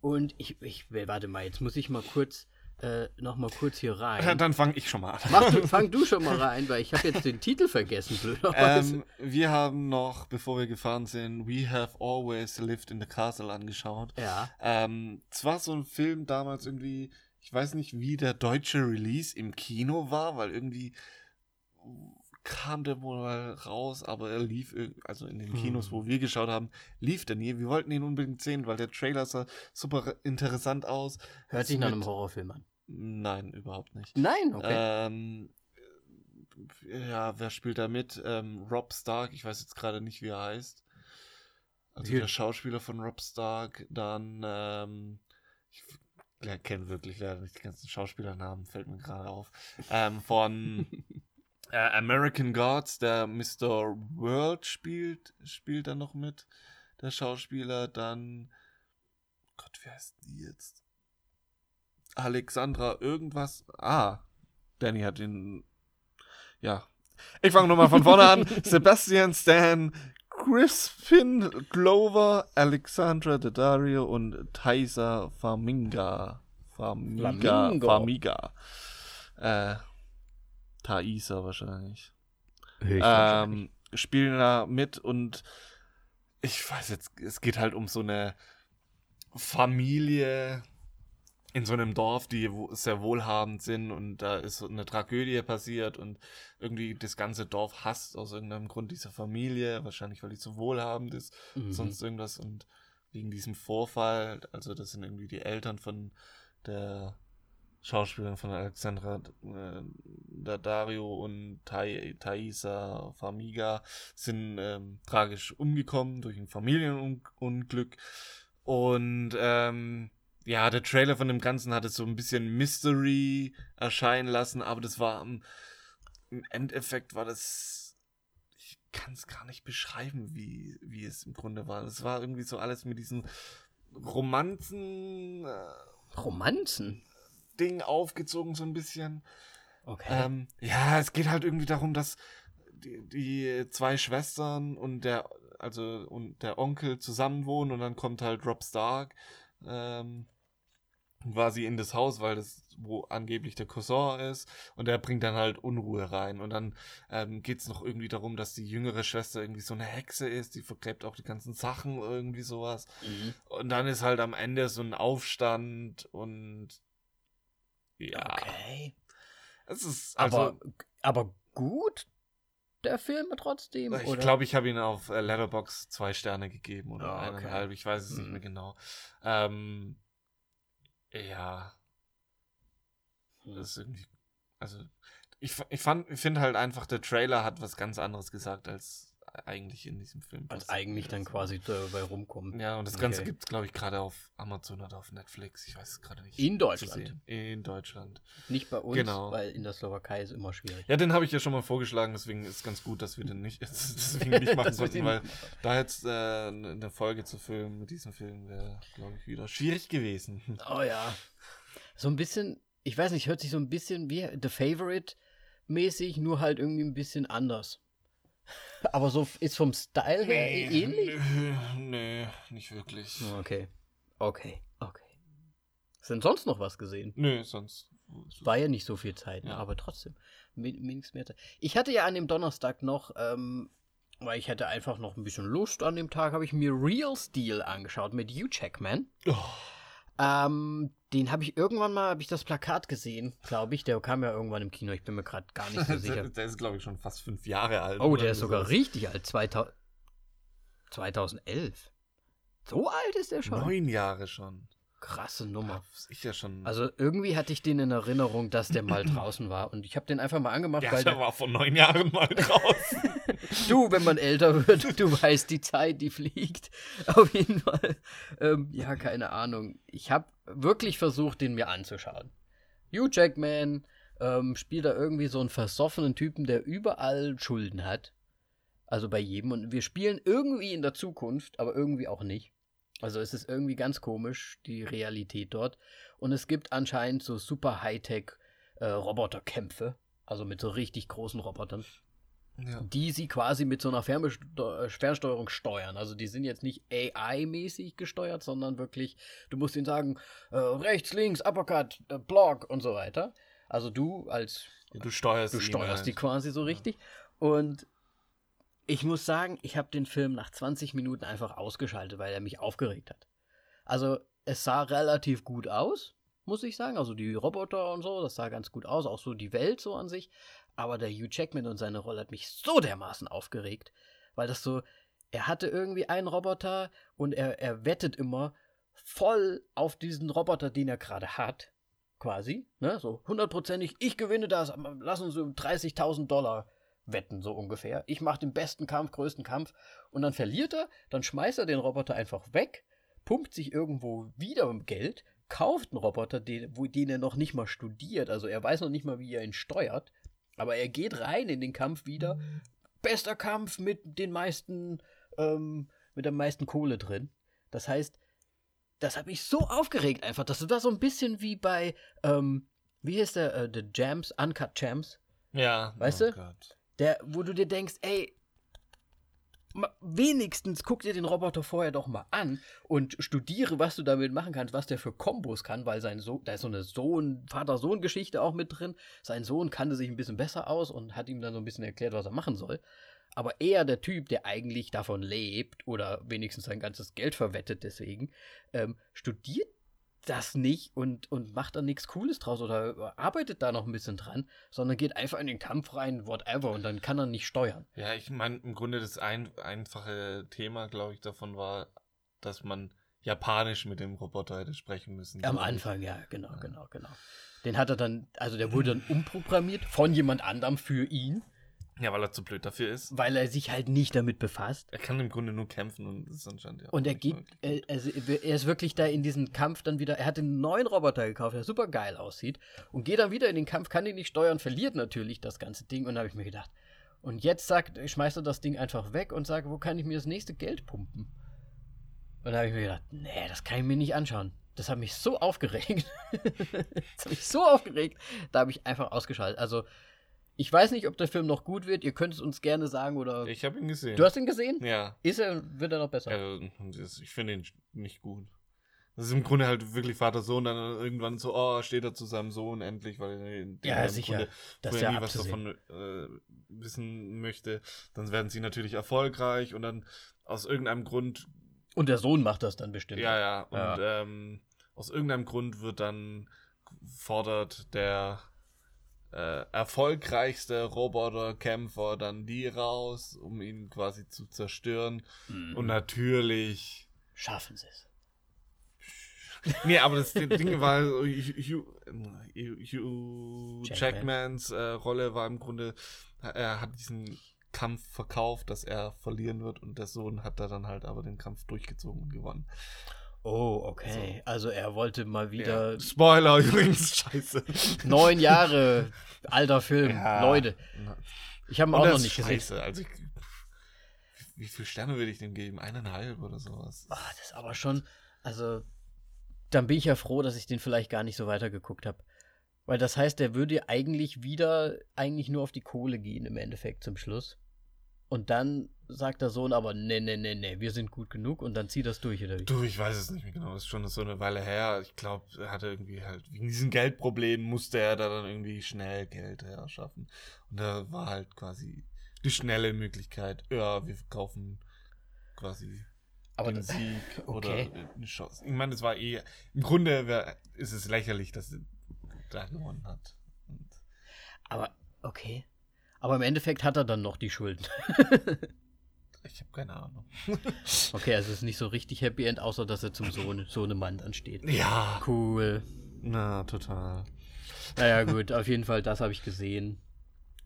Und ich, ich, warte mal, jetzt muss ich mal kurz, äh, noch mal kurz hier Ja, rein. dann fange ich schon mal an. Mach, du- fang du schon mal rein, weil ich habe jetzt den Titel vergessen, blöderweise. ähm, wir haben noch, bevor wir gefahren sind, We Have Always Lived in the Castle angeschaut. ja. Ähm, es war so ein Film damals irgendwie, ich weiß nicht, wie der deutsche Release im Kino war, weil irgendwie kam der wohl mal raus, aber er lief, also in den Hm. Kinos, wo wir geschaut haben, lief der nie. Wir wollten ihn unbedingt sehen, weil der Trailer sah super interessant aus. Hört sich nach einem Horrorfilm an. Nein, überhaupt nicht. Nein, okay. Ähm, ja, wer spielt da mit? Ähm, Rob Stark, ich weiß jetzt gerade nicht, wie er heißt. Also Hier- der Schauspieler von Rob Stark, dann, ähm, ich ja, kenne wirklich leider nicht die ganzen Schauspielernamen, fällt mir gerade auf. Ähm, von American Gods, der Mr. World spielt, spielt da noch mit, der Schauspieler, dann, Gott, wer heißt die jetzt? Alexandra irgendwas. Ah, Danny hat den. Ja. Ich fange nochmal von vorne an. Sebastian Stan, Crispin Glover, Alexandra Daddario und Taisa Faminga. Famiga. Flamingo. Famiga. Äh, Thaisa wahrscheinlich. Höchstwahrscheinlich. Ähm, spielen da mit und ich weiß jetzt, es geht halt um so eine Familie, in so einem Dorf, die sehr wohlhabend sind und da ist eine Tragödie passiert und irgendwie das ganze Dorf hasst aus irgendeinem Grund diese Familie, wahrscheinlich weil die so wohlhabend ist, mhm. sonst irgendwas und wegen diesem Vorfall, also das sind irgendwie die Eltern von der Schauspielerin von Alexandra äh, Daddario und Thai, Thaisa Famiga sind ähm, tragisch umgekommen durch ein Familienunglück und ähm, ja, der Trailer von dem Ganzen hatte so ein bisschen Mystery erscheinen lassen, aber das war im Endeffekt war das. Ich kann es gar nicht beschreiben, wie, wie es im Grunde war. Es war irgendwie so alles mit diesen Romanzen. Äh, Romanzen? Ding aufgezogen, so ein bisschen. Okay. Ähm, ja, es geht halt irgendwie darum, dass die, die zwei Schwestern und der, also und der Onkel zusammenwohnen und dann kommt halt Rob Stark. Ähm, quasi in das Haus, weil das wo angeblich der Cousin ist und der bringt dann halt Unruhe rein und dann ähm, geht es noch irgendwie darum, dass die jüngere Schwester irgendwie so eine Hexe ist, die vergräbt auch die ganzen Sachen irgendwie sowas mhm. und dann ist halt am Ende so ein Aufstand und ja. Okay. Es ist also, aber, aber gut der Film trotzdem? Ich glaube, ich habe ihn auf äh, Letterbox zwei Sterne gegeben oder oh, okay. eineinhalb, ich weiß es mhm. nicht mehr genau. Ähm, ja. Hm. Das ist irgendwie. Also, ich, ich fand, ich finde halt einfach, der Trailer hat was ganz anderes gesagt, als eigentlich in diesem Film. Als eigentlich dann quasi dabei rumkommen. Ja, und das Ganze okay. gibt es, glaube ich, gerade auf Amazon oder auf Netflix. Ich weiß es gerade nicht. In Deutschland. In Deutschland. Nicht bei uns, genau. weil in der Slowakei ist immer schwierig. Ja, den habe ich ja schon mal vorgeschlagen, deswegen ist es ganz gut, dass wir den nicht, deswegen nicht machen sollten, weil da jetzt äh, eine Folge zu filmen mit diesem Film wäre, glaube ich, wieder schwierig gewesen. Oh ja. So ein bisschen, ich weiß nicht, hört sich so ein bisschen wie The Favorite mäßig, nur halt irgendwie ein bisschen anders. Aber so ist vom Style her nee, ähnlich? Nee, nicht wirklich. Okay. Okay, okay. Ist denn sonst noch was gesehen? Nö, sonst. War ja nicht so viel Zeit, ne? ja. aber trotzdem. Wenigstens mehr Zeit. Ich hatte ja an dem Donnerstag noch, ähm, weil ich hatte einfach noch ein bisschen Lust an dem Tag, habe ich mir Real Steel angeschaut mit Hugh Jackman. Oh. Ähm, den habe ich irgendwann mal, habe ich das Plakat gesehen, glaube ich. Der kam ja irgendwann im Kino. Ich bin mir gerade gar nicht so sicher. der ist, glaube ich, schon fast fünf Jahre alt. Oh, der ist sogar sowas. richtig alt. 2000, 2011. So alt ist der schon? Neun Jahre schon. Krasse Nummer. ich ja schon. Also irgendwie hatte ich den in Erinnerung, dass der mal draußen war. Und ich habe den einfach mal angemacht. Ja, weil der war vor neun Jahren mal draußen. Du, wenn man älter wird, du weißt die Zeit, die fliegt. Auf jeden Fall. Ähm, ja, keine Ahnung. Ich habe wirklich versucht, den mir anzuschauen. Hugh Jackman ähm, spielt da irgendwie so einen versoffenen Typen, der überall Schulden hat. Also bei jedem. Und wir spielen irgendwie in der Zukunft, aber irgendwie auch nicht. Also es ist irgendwie ganz komisch, die Realität dort. Und es gibt anscheinend so super Hightech äh, Roboterkämpfe, also mit so richtig großen Robotern, ja. die sie quasi mit so einer äh, Fernsteuerung steuern. Also die sind jetzt nicht AI-mäßig gesteuert, sondern wirklich, du musst ihnen sagen, äh, rechts, links, Uppercut, äh, Block und so weiter. Also du als ja, du steuerst, du steuerst halt. die quasi so richtig. Ja. Und ich muss sagen, ich habe den Film nach 20 Minuten einfach ausgeschaltet, weil er mich aufgeregt hat. Also, es sah relativ gut aus, muss ich sagen. Also die Roboter und so, das sah ganz gut aus, auch so die Welt so an sich. Aber der Hugh Jackman und seine Rolle hat mich so dermaßen aufgeregt, weil das so, er hatte irgendwie einen Roboter und er, er wettet immer voll auf diesen Roboter, den er gerade hat, quasi, ne, so hundertprozentig, ich gewinne das, lass uns so 30.000 Dollar wetten, so ungefähr. Ich mache den besten Kampf, größten Kampf und dann verliert er, dann schmeißt er den Roboter einfach weg, pumpt sich irgendwo wieder Geld, kauft einen Roboter, den, den er noch nicht mal studiert, also er weiß noch nicht mal, wie er ihn steuert, aber er geht rein in den Kampf wieder. Bester Kampf mit den meisten, ähm, mit der meisten Kohle drin. Das heißt, das hat mich so aufgeregt einfach. Das war so ein bisschen wie bei, ähm, wie heißt der, äh, The Jams, Uncut Jams. Ja. Weißt oh du? Gott. Der, wo du dir denkst, ey, wenigstens guck dir den Roboter vorher doch mal an und studiere, was du damit machen kannst, was der für Kombos kann, weil sein Sohn, da ist so eine Sohn, Vater-Sohn-Geschichte auch mit drin. Sein Sohn kannte sich ein bisschen besser aus und hat ihm dann so ein bisschen erklärt, was er machen soll. Aber er, der Typ, der eigentlich davon lebt oder wenigstens sein ganzes Geld verwettet deswegen, ähm, studiert das nicht und, und macht da nichts Cooles draus oder arbeitet da noch ein bisschen dran, sondern geht einfach in den Kampf rein, whatever, und dann kann er nicht steuern. Ja, ich meine, im Grunde das ein, einfache Thema, glaube ich, davon war, dass man Japanisch mit dem Roboter hätte sprechen müssen. Am Anfang, ja, genau, ja. genau, genau. Den hat er dann, also der wurde dann umprogrammiert von jemand anderem für ihn. Ja, weil er zu blöd dafür ist. Weil er sich halt nicht damit befasst. Er kann im Grunde nur kämpfen und das ist anscheinend ja. Und er geht, er, also er ist wirklich da in diesen Kampf dann wieder. Er hat einen neuen Roboter gekauft, der super geil aussieht. Und geht dann wieder in den Kampf, kann ihn nicht steuern, verliert natürlich das ganze Ding. Und da habe ich mir gedacht, und jetzt sagt, schmeißt er das Ding einfach weg und sagt, wo kann ich mir das nächste Geld pumpen? Und da habe ich mir gedacht, nee, das kann ich mir nicht anschauen. Das hat mich so aufgeregt. das hat mich so aufgeregt. Da habe ich einfach ausgeschaltet. Also, ich weiß nicht, ob der Film noch gut wird. Ihr könnt es uns gerne sagen oder. Ich habe ihn gesehen. Du hast ihn gesehen? Ja. Ist er, wird er noch besser? Also, ich finde ihn nicht gut. Das ist im Grunde halt wirklich Vater-Sohn, dann irgendwann so, oh, steht er zu seinem Sohn endlich, weil er ja, sicher. Grunde das ja nie was davon äh, wissen möchte. Dann werden sie natürlich erfolgreich und dann aus irgendeinem Grund und der Sohn macht das dann bestimmt. Ja, ja. Und ja. Ähm, aus irgendeinem Grund wird dann fordert der äh, erfolgreichste Roboterkämpfer dann die raus, um ihn quasi zu zerstören. Mhm. Und natürlich schaffen sie es. nee, aber das Ding war, Hugh, Hugh Jackmans äh, Rolle war im Grunde, er hat diesen Kampf verkauft, dass er verlieren wird und der Sohn hat da dann halt aber den Kampf durchgezogen und gewonnen. Oh, okay. Also, also er wollte mal wieder. Ja. Spoiler übrigens, scheiße. Neun Jahre alter Film, ja. Leute. Ich habe ihn auch noch nicht scheiße. gesehen. Also ich, wie viele Sterne würde ich dem geben? Eineinhalb oder sowas. Ach, das ist aber schon. Also, dann bin ich ja froh, dass ich den vielleicht gar nicht so weitergeguckt habe. Weil das heißt, der würde eigentlich wieder eigentlich nur auf die Kohle gehen im Endeffekt zum Schluss. Und dann sagt der Sohn aber, nee, nee, nee, nee, wir sind gut genug und dann zieht das durch, oder wie? Du, ich weiß es nicht mehr genau, das ist schon so eine Weile her. Ich glaube, er hatte irgendwie halt, wegen diesen Geldproblemen musste er da dann irgendwie schnell Geld herschaffen. Und da war halt quasi die schnelle Möglichkeit, ja, wir kaufen quasi aber den Sieg okay. oder eine Chance. Ich meine, es war eh, im Grunde wär, ist es lächerlich, dass er da gewonnen hat. Und aber, okay. Aber im Endeffekt hat er dann noch die Schulden. ich habe keine Ahnung. okay, also es ist nicht so richtig Happy End, außer dass er zum Sohn, Sohnemann dann steht. Ja. Cool. Na, total. Naja, gut, auf jeden Fall, das habe ich gesehen.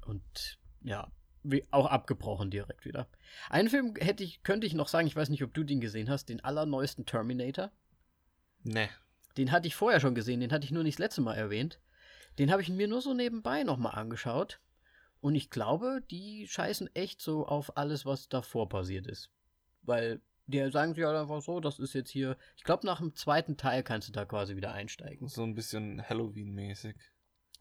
Und ja, wie, auch abgebrochen direkt wieder. Einen Film hätte ich, könnte ich noch sagen, ich weiß nicht, ob du den gesehen hast, den allerneuesten Terminator. Ne. Den hatte ich vorher schon gesehen, den hatte ich nur nicht das letzte Mal erwähnt. Den habe ich mir nur so nebenbei nochmal angeschaut. Und ich glaube, die scheißen echt so auf alles, was davor passiert ist. Weil die sagen sich halt einfach so, das ist jetzt hier. Ich glaube, nach dem zweiten Teil kannst du da quasi wieder einsteigen. So ein bisschen Halloween-mäßig.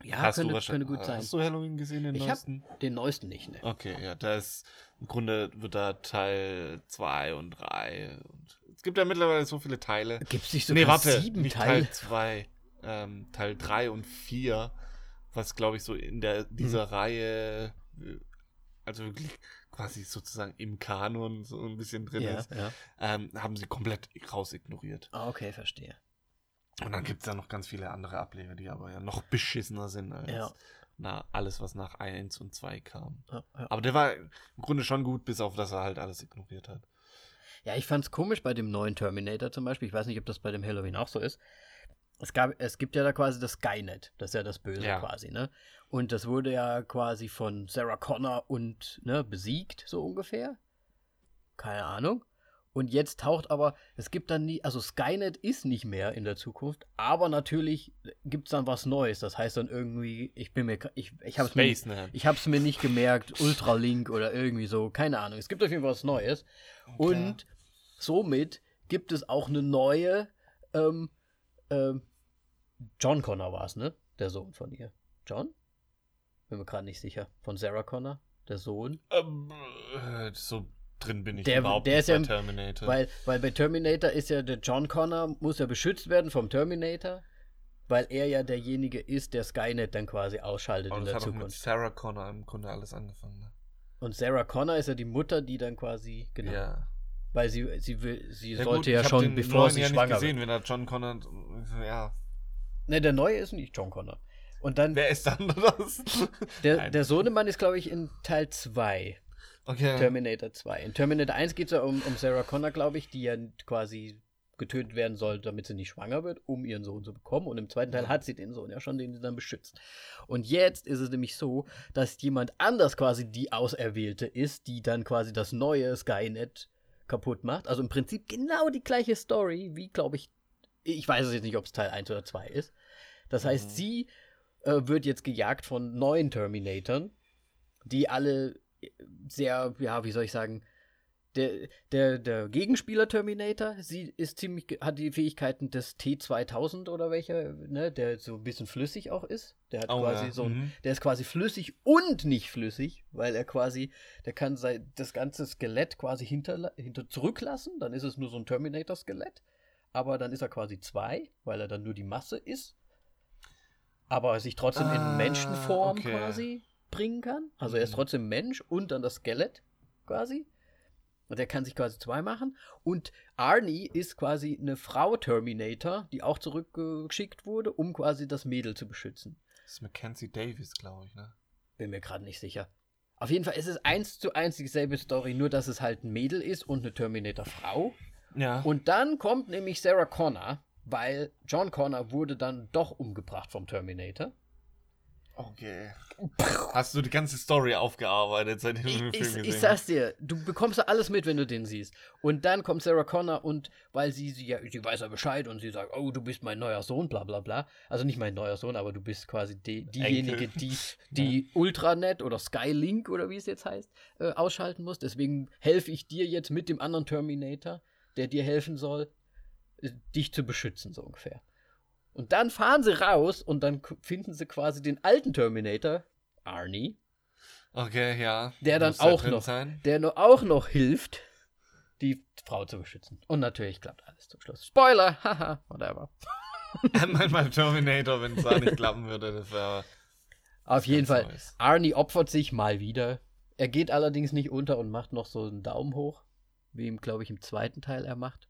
Ja, hast könnte, könnte gut sein. Hast du Halloween gesehen, den ich neuesten? Den neuesten nicht, ne? Okay, ja, da ist im Grunde wird da Teil 2 und 3 und es gibt ja mittlerweile so viele Teile. Gibt es nicht sogar nee, warte, sieben nicht Teile? Teil 2, ähm, Teil 3 und 4 was glaube ich so in der dieser hm. Reihe äh, also wirklich quasi sozusagen im Kanon so ein bisschen drin ja, ist, ja. Ähm, haben sie komplett raus ignoriert. Ah, okay, verstehe. Und dann gibt es ja noch ganz viele andere Ableger, die aber ja noch beschissener sind als ja. na, alles, was nach 1 und 2 kam. Aber der war im Grunde schon gut, bis auf dass er halt alles ignoriert hat. Ja, ich fand es komisch bei dem neuen Terminator zum Beispiel. Ich weiß nicht, ob das bei dem Halloween auch so ist es, gab, es gibt ja da quasi das Skynet, das ist ja das Böse ja. quasi, ne? Und das wurde ja quasi von Sarah Connor und, ne, besiegt, so ungefähr. Keine Ahnung. Und jetzt taucht aber, es gibt dann nie, also Skynet ist nicht mehr in der Zukunft, aber natürlich gibt es dann was Neues. Das heißt dann irgendwie, ich bin mir, ich, ich habe es mir, ich hab's mir nicht gemerkt, Ultralink oder irgendwie so, keine Ahnung. Es gibt auf jeden Fall was Neues. Okay. Und somit gibt es auch eine neue ähm, ähm, John Connor war es, ne? Der Sohn von ihr. John? Bin mir gerade nicht sicher. Von Sarah Connor, der Sohn. Ähm, äh, so drin bin ich der, überhaupt der nicht ist bei ja, Terminator. Weil, weil bei Terminator ist ja der John Connor, muss ja beschützt werden vom Terminator, weil er ja derjenige ist, der Skynet dann quasi ausschaltet Und in der hat Zukunft. Mit Sarah Connor im Grunde alles angefangen. Ne? Und Sarah Connor ist ja die Mutter, die dann quasi, genau. Ja. Weil sie, sie will, sie Ja, sollte gut, ja schon, bevor sie ja schwanger nicht gesehen, wird. wenn er John Connor, ja. Ne, der neue ist nicht John Connor. Und dann, Wer ist dann das? der, Nein. der Sohnemann ist, glaube ich, in Teil 2. Okay. Terminator 2. In Terminator 1 geht es ja um, um Sarah Connor, glaube ich, die ja quasi getötet werden soll, damit sie nicht schwanger wird, um ihren Sohn zu bekommen. Und im zweiten Teil hat sie den Sohn ja schon, den sie dann beschützt. Und jetzt ist es nämlich so, dass jemand anders quasi die Auserwählte ist, die dann quasi das neue Skynet kaputt macht. Also im Prinzip genau die gleiche Story, wie, glaube ich, ich weiß es jetzt nicht, ob es Teil 1 oder 2 ist. Das heißt, Mhm. sie äh, wird jetzt gejagt von neuen Terminatoren, die alle sehr, ja, wie soll ich sagen, der, der, der Gegenspieler Terminator, sie ist ziemlich, hat die Fähigkeiten des T2000 oder welcher, ne, der so ein bisschen flüssig auch ist. Der hat Oh, quasi ja. so ein, Mhm. der ist quasi flüssig und nicht flüssig, weil er quasi, der kann sein, das ganze Skelett quasi hinter, hinter zurücklassen, dann ist es nur so ein Terminator-Skelett, aber dann ist er quasi zwei, weil er dann nur die Masse ist, aber sich trotzdem Ah, in Menschenform okay. quasi bringen kann. Also er ist Mhm. trotzdem Mensch und dann das Skelett quasi. Und er kann sich quasi zwei machen. Und Arnie ist quasi eine Frau Terminator, die auch zurückgeschickt wurde, um quasi das Mädel zu beschützen. Das ist Mackenzie Davis, glaube ich, ne? Bin mir gerade nicht sicher. Auf jeden Fall ist es eins zu eins dieselbe Story, nur dass es halt ein Mädel ist und eine Terminator-Frau. Ja. Und dann kommt nämlich Sarah Connor, weil John Connor wurde dann doch umgebracht vom Terminator. Okay. Hast du die ganze Story aufgearbeitet, seitdem du Ich, den ich, Film gesehen ich hast? sag's dir, du bekommst ja alles mit, wenn du den siehst. Und dann kommt Sarah Connor und weil sie, sie ja, sie weiß ja Bescheid und sie sagt, oh, du bist mein neuer Sohn, bla bla bla. Also nicht mein neuer Sohn, aber du bist quasi die, diejenige, Enkel. die die Ultranet oder Skylink oder wie es jetzt heißt, äh, ausschalten muss. Deswegen helfe ich dir jetzt mit dem anderen Terminator, der dir helfen soll, äh, dich zu beschützen, so ungefähr. Und dann fahren sie raus und dann finden sie quasi den alten Terminator, Arnie, Okay, ja. Der dann Muss auch noch- Sein. der nur auch noch hilft, die Frau zu beschützen. Und natürlich klappt alles zum Schluss. Spoiler, haha, whatever. Manchmal Terminator, wenn es da nicht klappen würde, das wäre. Auf jeden Fall, Neues. Arnie opfert sich mal wieder. Er geht allerdings nicht unter und macht noch so einen Daumen hoch, wie ihm, glaube ich, im zweiten Teil er macht.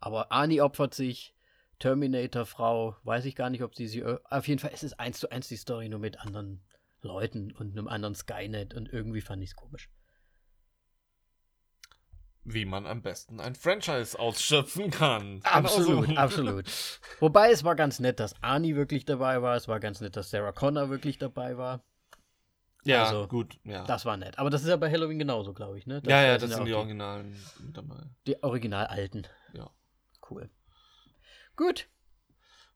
Aber Arnie opfert sich, Terminator-Frau, weiß ich gar nicht, ob sie sie. Auf jeden Fall ist es eins zu eins die Story, nur mit anderen Leuten und einem anderen Skynet und irgendwie fand ich es komisch. Wie man am besten ein Franchise ausschöpfen kann. Genau Absolut, so. absolut. Wobei es war ganz nett, dass Arnie wirklich dabei war. Es war ganz nett, dass Sarah Connor wirklich dabei war. Ja, Also, gut, ja. Das war nett. Aber das ist ja bei Halloween genauso, glaube ich, ne? ja, ja, da das sind auch die Originalen dabei. Die original alten. Ja. Cool. Gut,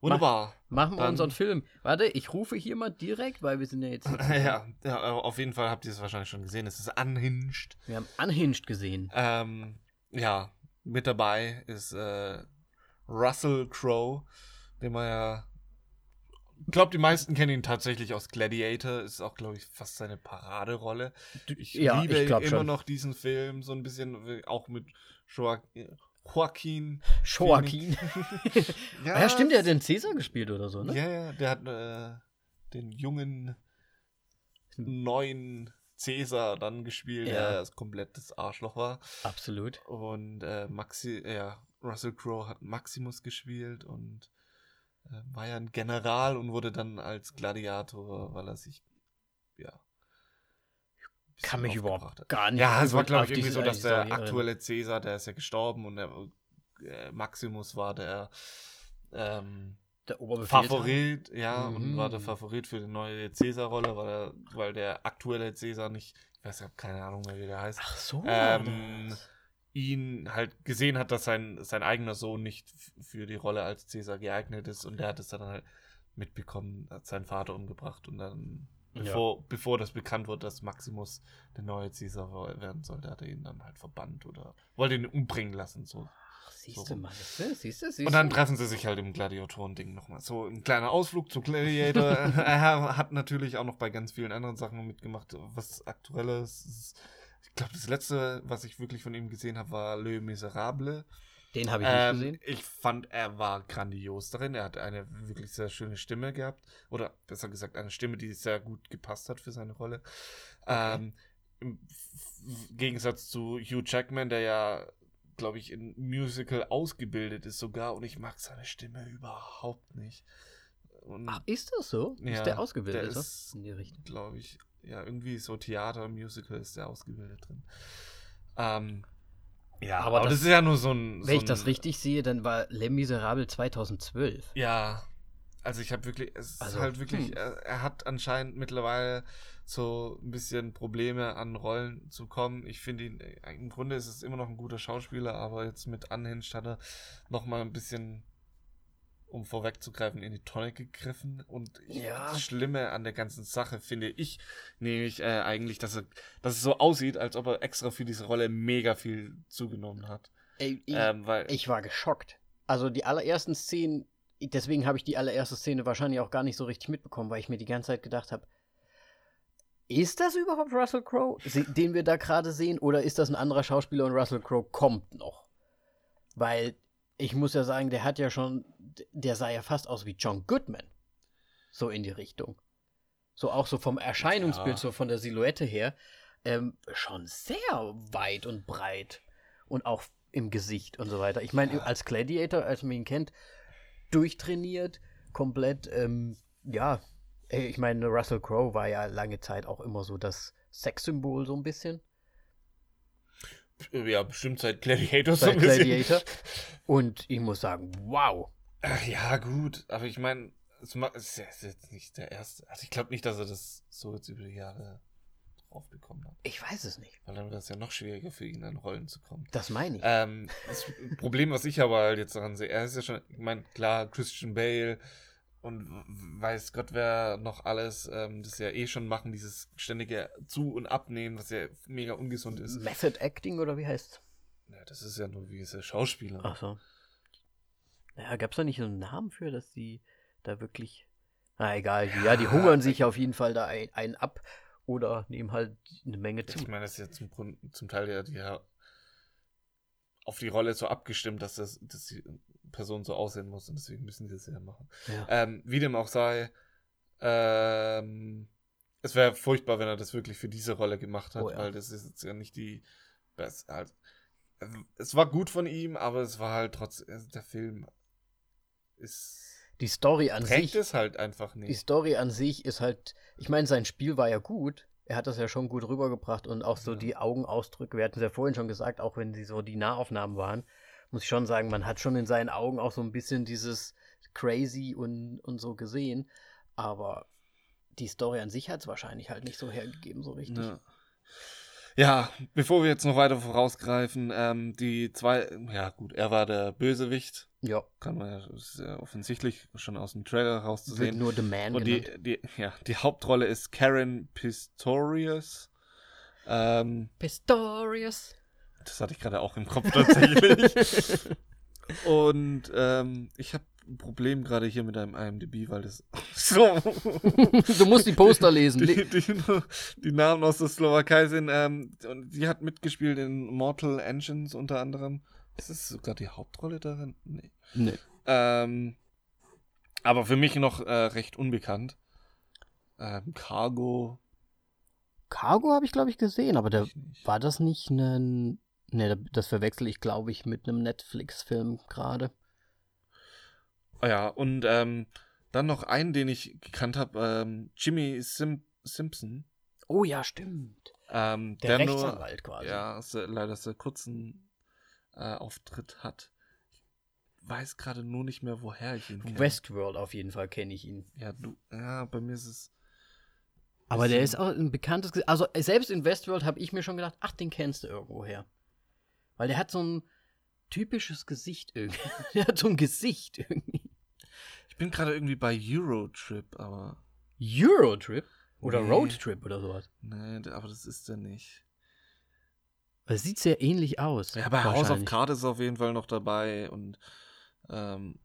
Wunderbar. machen wir Dann- unseren Film. Warte, ich rufe hier mal direkt, weil wir sind ja jetzt. Ja, ja, aber auf jeden Fall habt ihr es wahrscheinlich schon gesehen. Es ist unhinged. Wir haben Unhinged gesehen. Ähm, ja, mit dabei ist äh, Russell Crowe, den man ja. Ich glaube, die meisten kennen ihn tatsächlich aus Gladiator. Ist auch, glaube ich, fast seine Paraderolle. Ich ja, liebe ich immer schon. noch diesen Film, so ein bisschen, äh, auch mit Joa Joaquin. Joaquin. Ja, ja, stimmt, der hat den Cäsar gespielt oder so, ne? Ja, ja, der hat äh, den jungen neuen Cäsar dann gespielt, Ja. der das komplettes Arschloch war. Absolut. Und äh, Maxi, ja, Russell Crowe hat Maximus gespielt und äh, war ja ein General und wurde dann als Gladiator, weil er sich, ja. Kann mich überhaupt hat. gar nicht. Ja, es war, glaube ich, irgendwie so, dass der Story aktuelle Cäsar, der ist ja gestorben und der äh, Maximus war der ähm, Der Oberbefehlshaber. Favorit, ja, und Mhm. war der Favorit für die neue Cäsar-Rolle, weil, weil der aktuelle Cäsar nicht, ich weiß, ich habe keine Ahnung mehr, wie der heißt, Ach so. ähm, ihn halt gesehen hat, dass sein, sein eigener Sohn nicht für die Rolle als Cäsar geeignet ist und der hat es dann halt mitbekommen, hat seinen Vater umgebracht und dann, Ja. bevor, bevor das bekannt wurde, dass Maximus der neue wo- werden sollte, hat er ihn dann halt verbannt oder wollte ihn umbringen lassen, so. Ach, Siehst so du mal, siehst du, siehst du, Und dann treffen sie sich halt im Gladiatoren-Ding nochmal. So ein kleiner Ausflug zu Gladiator. er hat natürlich auch noch bei ganz vielen anderen Sachen mitgemacht, was aktuelles. Ich glaube, das letzte, was ich wirklich von ihm gesehen habe, war Le Miserable. Den habe ich nicht Ähm, gesehen. ich fand, er war grandios darin. Er hat eine wirklich sehr schöne Stimme gehabt. Oder besser gesagt, eine Stimme, die sehr gut gepasst hat für seine Rolle. Okay. Ähm, im Gegensatz zu Hugh Jackman, der ja, glaube ich, in Musical ausgebildet ist sogar und ich mag seine Stimme überhaupt nicht. Und Ach, ist das so? Ja, ist der ausgebildet? Der ist, in die Richtung. Glaube ich, ja, irgendwie so Theater, Musical ist der ausgebildet drin. Ähm, ja, aber, aber das, das, ist ja nur so ein. Wenn so ich das richtig sehe, dann war Les Miserables 2012. Ja, also ich habe wirklich, es also, ist halt wirklich, hm. er, er, hat anscheinend mittlerweile so ein bisschen Probleme an Rollen zu kommen. Ich finde ihn, äh, im Grunde ist es immer noch ein guter Schauspieler, aber jetzt mit Unhinged hat er noch mal ein bisschen um vorwegzugreifen, in die Tonne gegriffen. Und ja. das Schlimme an der ganzen Sache finde ich nämlich äh, eigentlich, dass, er, dass es so aussieht, als ob er extra für diese Rolle mega viel zugenommen hat. Ey, ich, ähm, weil, ich war geschockt. Also die allerersten Szenen, deswegen habe ich die allererste Szene wahrscheinlich auch gar nicht so richtig mitbekommen, weil ich mir die ganze Zeit gedacht habe, ist das überhaupt Russell Crowe, den wir da gerade sehen, oder ist das ein anderer Schauspieler und Russell Crowe kommt noch? Weil ich muss ja sagen, der hat ja schon, der sah ja fast aus wie John Goodman. So in die Richtung. So auch so vom Erscheinungsbild, ja. so von der Silhouette her, ähm, schon sehr weit und breit. Und auch im Gesicht und so weiter. Ich meine, ja. als Gladiator, als man ihn kennt, durchtrainiert, komplett, ähm, ja, ich meine, Russell Crowe war ja lange Zeit auch immer so das Sexsymbol, so ein bisschen. Ja, bestimmt seit Gladiator seit so ein Gladiator. Und ich muss sagen, wow. Ach, ja, gut. Aber ich meine, es ist jetzt nicht der erste. Also ich glaube nicht, dass er das so jetzt über die Jahre drauf bekommen hat. Ich weiß es nicht. Weil dann wäre es ja noch schwieriger für ihn, an Rollen zu kommen. Das meine ich. Ähm, das Problem, was ich aber halt jetzt daran sehe, er ist ja schon, ich meine, klar, Christian Bale, und weiß Gott, wer noch alles ähm, das ja eh schon machen, dieses ständige Zu- und Abnehmen, was ja mega ungesund ist. Method Acting oder wie heißt Ja, das ist ja nur wie diese Schauspieler. Ach so. Ja, gab es da nicht so einen Namen für, dass die da wirklich. Na egal, ja, ja die hungern sich auf jeden Fall da ein, ein ab oder nehmen halt eine Menge zu. Ich meine, das ist ja zum, zum Teil ja, die auf die Rolle so abgestimmt, dass das dass die Person so aussehen muss und deswegen müssen sie es ja machen. Ja. Ähm, wie dem auch sei, ähm, es wäre furchtbar, wenn er das wirklich für diese Rolle gemacht hat, oh, ja. weil das ist jetzt ja nicht die beste. Halt, es war gut von ihm, aber es war halt trotzdem, also der Film ist. Die Story an sich. es halt einfach nicht. Die Story an sich ist halt, ich meine, sein Spiel war ja gut, er hat das ja schon gut rübergebracht und auch so ja. die Augenausdrücke, wir hatten es ja vorhin schon gesagt, auch wenn sie so die Nahaufnahmen waren, muss ich schon sagen, man hat schon in seinen Augen auch so ein bisschen dieses crazy und, und so gesehen, aber die Story an sich hat es wahrscheinlich halt nicht so hergegeben, so richtig. Ja. Ja, bevor wir jetzt noch weiter vorausgreifen, ähm, die zwei, ja gut, er war der Bösewicht. Ja. Kann man ja, ist ja offensichtlich schon aus dem Trailer rauszusehen. Wird nur The Man Und die, die, ja, die Hauptrolle ist Karen Pistorius. Ähm, Pistorius. Das hatte ich gerade auch im Kopf tatsächlich. Und ähm, ich habe ein Problem gerade hier mit einem IMDb, weil das so. du musst die Poster lesen. Die, die, die Namen aus der Slowakei sind. Ähm, und die hat mitgespielt in Mortal Engines unter anderem. Ist das sogar die Hauptrolle darin? Nee. Nee. Ähm, aber für mich noch äh, recht unbekannt. Ähm, Cargo. Cargo habe ich, glaube ich, gesehen, aber der, war das nicht ein. Ne, das verwechsel ich, glaube ich, mit einem Netflix-Film gerade. Oh ja, und ähm, dann noch einen, den ich gekannt habe, ähm, Jimmy Sim Simpson. Oh ja, stimmt. Ähm, der, der Rechtsanwalt nur, quasi. Ja, leider sehr kurzen äh, Auftritt hat. Ich weiß gerade nur nicht mehr, woher ich ihn kenne. Westworld auf jeden Fall kenne ich ihn. Ja, du, ja, bei mir ist es. Aber der ist auch ein bekanntes. Also selbst in Westworld habe ich mir schon gedacht, ach, den kennst du irgendwoher. Weil der hat so ein typisches Gesicht irgendwie. der hat so ein Gesicht irgendwie. Ich bin gerade irgendwie bei Eurotrip, aber. Eurotrip? Oder nee. Roadtrip oder sowas? Nee, aber das ist der nicht. Es sieht sehr ähnlich aus. Ja, bei House of Cards ist auf jeden Fall noch dabei und ähm,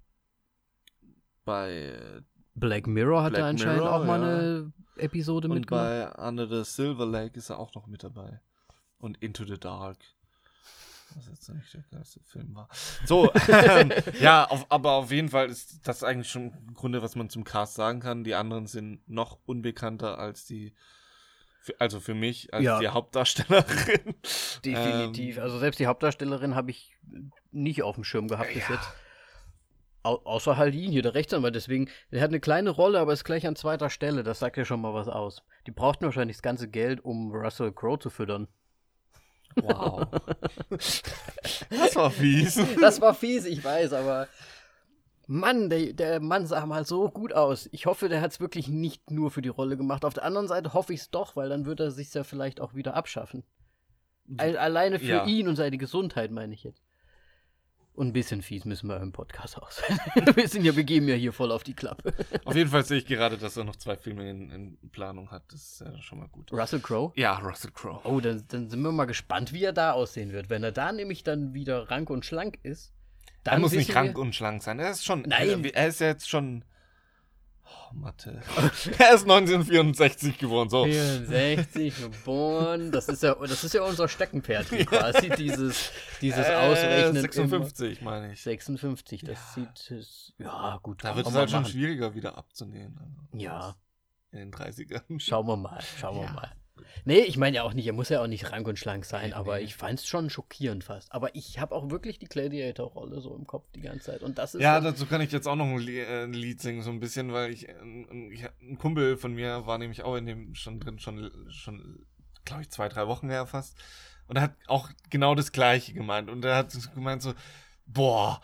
bei Black Mirror hat er anscheinend Mirror, auch mal ja. eine Episode und mitgemacht. Und bei Under the Silver Lake ist er auch noch mit dabei. Und Into the Dark. Was jetzt nicht der geilste Film war. So, ähm, ja, auf, aber auf jeden Fall ist das eigentlich schon im Grunde, was man zum Cast sagen kann. Die anderen sind noch unbekannter als die Für, also für mich als Ja. die Hauptdarstellerin. Definitiv. Ähm, also selbst die Hauptdarstellerin habe ich nicht auf dem Schirm gehabt bis Ja. jetzt. Au außer halt ihn hier, der Rechtsanwalt. Deswegen, der hat eine kleine Rolle, aber ist gleich an zweiter Stelle. Das sagt ja schon mal was aus. Die brauchten wahrscheinlich das ganze Geld, um Russell Crowe zu füttern. Wow. das war fies. Das war fies, ich weiß, aber Mann, der, der Mann sah mal so gut aus. Ich hoffe, der hat es wirklich nicht nur für die Rolle gemacht. Auf der anderen Seite hoffe ich es doch, weil dann wird er sich ja vielleicht auch wieder abschaffen. Al- Alleine für Ja. ihn und seine Gesundheit, meine ich jetzt. Und ein bisschen fies müssen wir im Podcast aus. wir sind ja, wir geben ja hier voll auf die Klappe. Auf jeden Fall sehe ich gerade, dass er noch zwei Filme in, in Planung hat. Das ist ja schon mal gut. Russell Crowe? Ja, Russell Crowe. Oh, dann, dann sind wir mal gespannt, wie er da aussehen wird. Wenn er da nämlich dann wieder rank und schlank ist, dann er muss nicht krank und schlank sein. Er ist schon. Nein. Er, er ist ja jetzt schon. Oh, Mathe. er ist 1964 geboren. So. 64 geboren. Das ist ja, das ist ja unser Steckenpferd hier quasi, dieses, dieses Äh, Ausrechnen. 56, meine Im ich. 56, das Ja. sieht, es- ja gut. Da wird es halt schon machen. schwieriger wieder abzunehmen. Also, Ja. In den 30ern. Schauen wir mal, schauen wir Ja. mal. Nee, ich meine ja auch nicht, er muss ja auch nicht rank und schlank sein, Nee, aber nee. ich fand es schon schockierend fast. Aber ich habe auch wirklich die Gladiator-Rolle so im Kopf die ganze Zeit. Und das ist Ja, dazu kann ich jetzt auch noch ein äh, ein Lied singen, so ein bisschen, weil ich, äh, ein- ich ein Kumpel von mir war nämlich auch in dem schon drin, schon, schon glaube ich, zwei, drei Wochen her fast. Und er hat auch genau das Gleiche gemeint. Und er hat gemeint so, boah,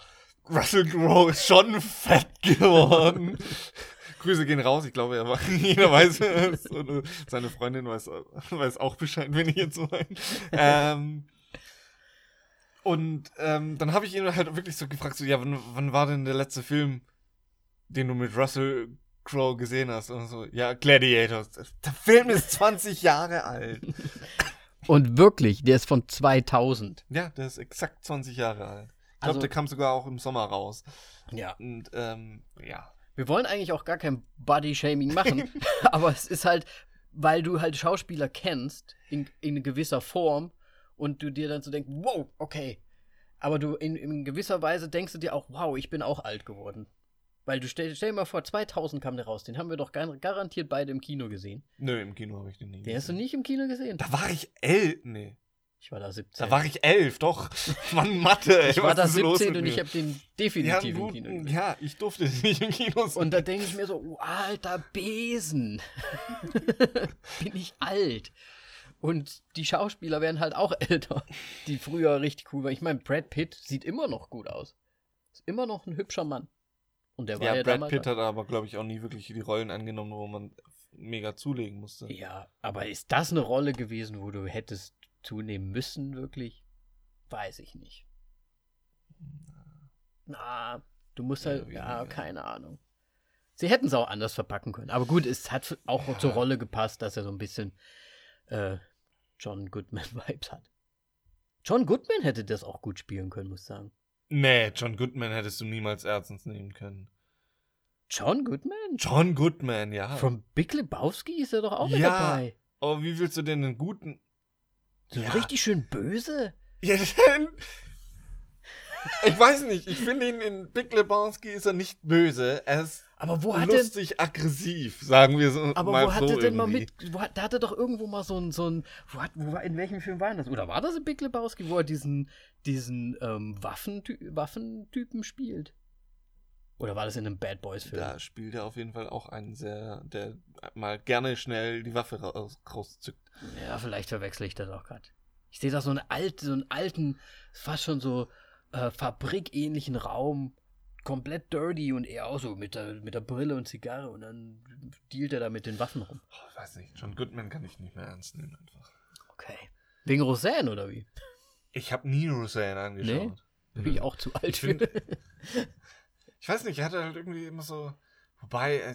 Russell Crowe ist schon fett geworden. Grüße gehen raus, ich glaube, war, jeder weiß es. Und seine Freundin weiß, weiß auch Bescheid, wenn ich jetzt so meine. Ähm, und ähm, dann habe ich ihn halt wirklich so gefragt, so, ja, wann, wann war denn der letzte Film, den du mit Russell Crowe gesehen hast? Und so, ja, Gladiator. Der Film ist 20 Jahre alt. Und wirklich, der ist von 2000. Ja, der ist exakt 20 Jahre alt. Ich glaube, Also- der kam sogar auch im Sommer raus. Ja. Und ähm, ja. Wir wollen eigentlich auch gar kein Body-Shaming machen, aber es ist halt, weil du halt Schauspieler kennst, in, in gewisser Form, und du dir dann so denkst, wow, okay. Aber du in, in gewisser Weise denkst du dir auch, wow, ich bin auch alt geworden. Weil du stell, stell dir mal vor, 2000 kam der raus, den haben wir doch gar, garantiert beide im Kino gesehen. Nö, im Kino habe ich den nie Den hast du gesehen. nicht im Kino gesehen? Da war ich elf. Nee, Ich war da 17. da war ich elf, doch. Mann, Mathe, ey, ich war da ist los 17 mit und ich habe den ja, definitiv im gut, Kino gesehen. ja, ich durfte nicht im Kino sein. Und da denke ich mir so, oh, alter Besen. Bin ich alt. Und die Schauspieler werden halt auch älter, die früher richtig cool waren. Ich meine, Brad Pitt sieht immer noch gut aus. Ist immer noch ein hübscher Mann. Und der war Ja, ja, Brad. Pitt hat aber, glaube ich, auch nie wirklich die Rollen angenommen, wo man mega zulegen musste. ja, aber ist das eine Rolle gewesen, wo du hättest zunehmen müssen, wirklich? Weiß ich nicht. Na, du musst halt, ja, keine Ahnung. Sie hätten es auch anders verpacken können. Aber gut, es hat auch Ja. zur Rolle gepasst, dass er so ein bisschen äh, John Goodman-Vibes hat. John Goodman hätte das auch gut spielen können, muss ich sagen. Nee, John Goodman hättest du niemals ernstens nehmen können. John Goodman? John Goodman, ja. Von Big Lebowski ist er doch auch mit Ja. dabei. oh, wie willst du denn einen guten. So Ja. richtig schön böse. Ja, denn. Ich weiß nicht, ich finde ihn in Big Lebowski ist er nicht böse. Er ist Aber wo hat er lustig aggressiv, sagen wir so. Aber mal wo hat so er denn mal irgendwie. mit. Wo hat, da hat er doch irgendwo mal so ein. So ein wo hat, wo in welchem Film war denn das? Oder war das in Big Lebowski, wo er diesen, diesen ähm, Waffentypen spielt? Oder war das in einem Bad Boys-Film? Da spielt er auf jeden Fall auch einen sehr, der mal gerne schnell die Waffe raus, rauszückt. Ja, vielleicht verwechsel ich das auch gerade. Ich sehe da so, eine alte, so einen alten, fast schon so äh, fabrikähnlichen Raum. Komplett dirty und er auch so mit der, mit der Brille und Zigarre und dann dealt er da mit den Waffen rum. Oh, ich weiß nicht, John Goodman kann ich nicht mehr ernst nehmen einfach. Okay. Wegen Roseanne oder wie? Ich habe nie Roseanne angeschaut. Bin ich auch zu alt Ich für. Ich weiß nicht, ich hatte halt irgendwie immer so. Wobei, äh,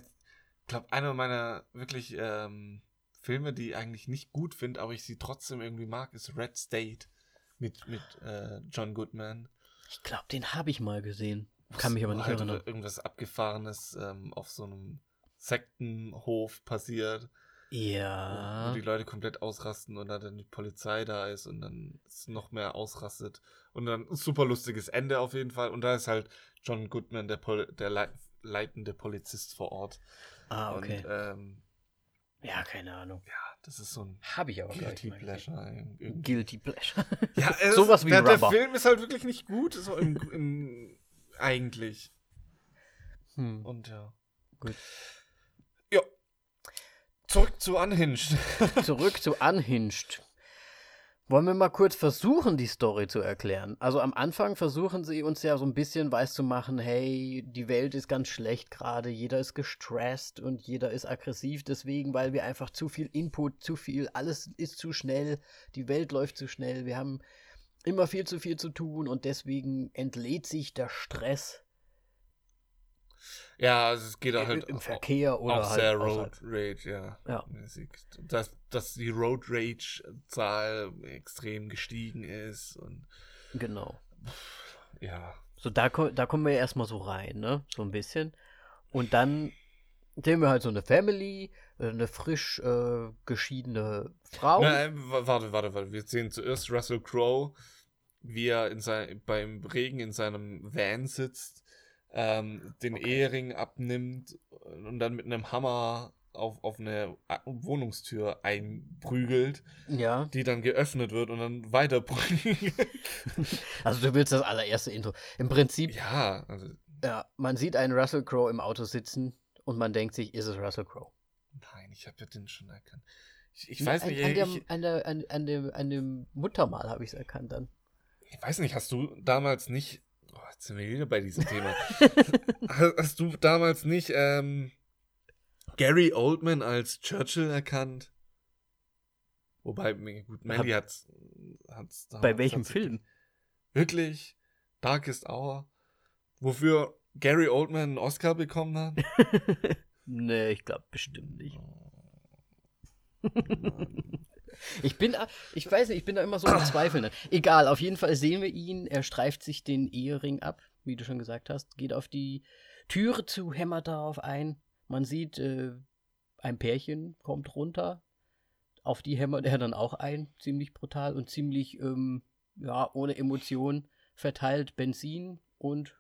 ich glaube, einer meiner wirklich ähm, Filme, die ich eigentlich nicht gut finde, aber ich sie trotzdem irgendwie mag, ist Red State mit, mit äh, John Goodman. Ich glaube, den habe ich mal gesehen. Kann mich aber nicht halt erinnern. irgendwas Abgefahrenes ähm, auf so einem Sektenhof passiert, Ja. wo die Leute komplett ausrasten und dann die Polizei da ist und dann noch mehr ausrastet. Und dann ein super lustiges Ende auf jeden Fall. Und da ist halt John Goodman, der, Pol der lei leitende Polizist vor Ort. Ah, okay. Und ähm, ja, keine Ahnung. ja, Das ist so ein Habe ich aber Guilty gesehen. Pleasure. irgendwie. Guilty Pleasure. Ja, es, Sowas wie der, der Rubber. Film ist halt wirklich nicht gut, so im, im, eigentlich. Hm. Und ja. Gut. Zurück zu Unhinged. Zurück zu Unhinged. Wollen wir mal kurz versuchen, die Story zu erklären? Also am Anfang versuchen sie uns ja so ein bisschen weiß zu machen, hey, die Welt ist ganz schlecht gerade, jeder ist gestresst und jeder ist aggressiv deswegen, weil wir einfach zu viel Input, zu viel, alles ist zu schnell, die Welt läuft zu schnell, wir haben immer viel zu viel zu tun und deswegen entlädt sich der Stress ja, also es geht halt im auch- Verkehr oder auch halt sehr außerhalb. Road Rage, ja. Ja. Dass, dass die Road Rage-Zahl extrem gestiegen ist und Genau. ja. So, da, da kommen wir ja erstmal so rein, ne? So ein bisschen. Und dann sehen wir halt so eine Family, äh, eine frisch äh, geschiedene Frau. Na, äh, wa- warte, warte, warte. Wir sehen zuerst Russell Crowe, wie er in sein, beim Regen in seinem Van sitzt, ähm, den Okay. Ehering abnimmt und dann mit einem Hammer auf, auf eine A- Wohnungstür einprügelt, Ja. die dann geöffnet wird und dann weiter prügelt. Also du willst das allererste Intro. Im Prinzip, ja, also ja, man sieht einen Russell Crowe im Auto sitzen und man denkt sich, ist es Russell Crowe? nein, ich habe ja den schon erkannt. Ich, ich weiß an, nicht, an, ich, an, der, an, an, dem, an dem Muttermal habe ich es erkannt dann. ich weiß nicht, hast du damals nicht, oh, jetzt sind wir wieder bei diesem Thema. Hast, du damals nicht ähm, Gary Oldman als Churchill erkannt? Wobei, gut, Mandy hat's, hat's Bei welchem tatsächlich- Film? Wirklich? Darkest Hour? Wofür Gary Oldman einen Oscar bekommen hat? nee, ich glaube bestimmt nicht. Ich bin, ich weiß nicht, ich bin da immer so im Zweifeln. Egal, auf jeden Fall sehen wir ihn. Er streift sich den Ehering ab, wie du schon gesagt hast, geht auf die Türe zu, hämmert darauf ein. Man sieht, äh, ein Pärchen kommt runter. Auf die hämmert er dann auch ein, ziemlich brutal und ziemlich, ähm, ja, ohne Emotion, verteilt Benzin und,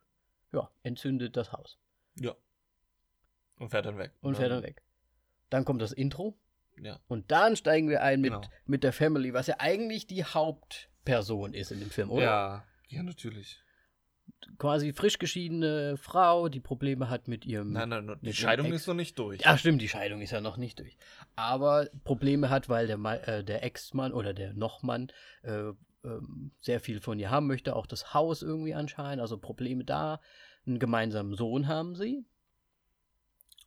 ja, entzündet das Haus Ja. Und fährt dann weg. und fährt dann weg. Dann kommt das Intro. Ja. Und dann steigen wir ein mit, Genau. mit der Family, was ja eigentlich die Hauptperson ist in dem Film, oder? Ja, ja, natürlich. Quasi frisch geschiedene Frau, die Probleme hat mit ihrem. Nein, nein, die mit ihrem Scheidung ist noch nicht durch. Ach stimmt, die Scheidung ist ja noch nicht durch. Aber Probleme hat, weil der, äh, der Ex-Mann oder der Nochmann äh, ähm, sehr viel von ihr haben möchte, auch das Haus irgendwie anscheinend, also Probleme da. Einen gemeinsamen Sohn haben sie.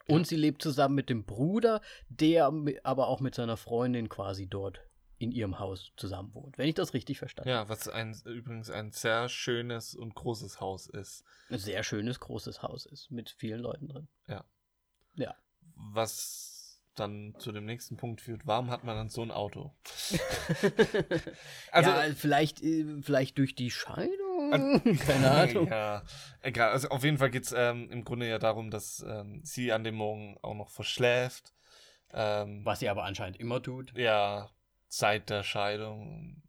Und Ja. sie lebt zusammen mit dem Bruder, der aber auch mit seiner Freundin quasi dort in ihrem Haus zusammen wohnt. Wenn ich das richtig verstanden Ja, was ein, übrigens ein sehr schönes und großes Haus ist. habe. Ein sehr schönes, großes Haus ist, mit vielen Leuten drin. Was dann zu dem nächsten Punkt führt, warum hat man dann so ein Auto? Also- ja, vielleicht, äh, vielleicht durch die Scheidung. Keine Ahnung. Ja, egal. Also auf jeden Fall geht es ähm, im Grunde ja darum, dass ähm, sie an dem Morgen auch noch verschläft. Ähm, Was sie aber anscheinend immer tut. Ja, seit der Scheidung.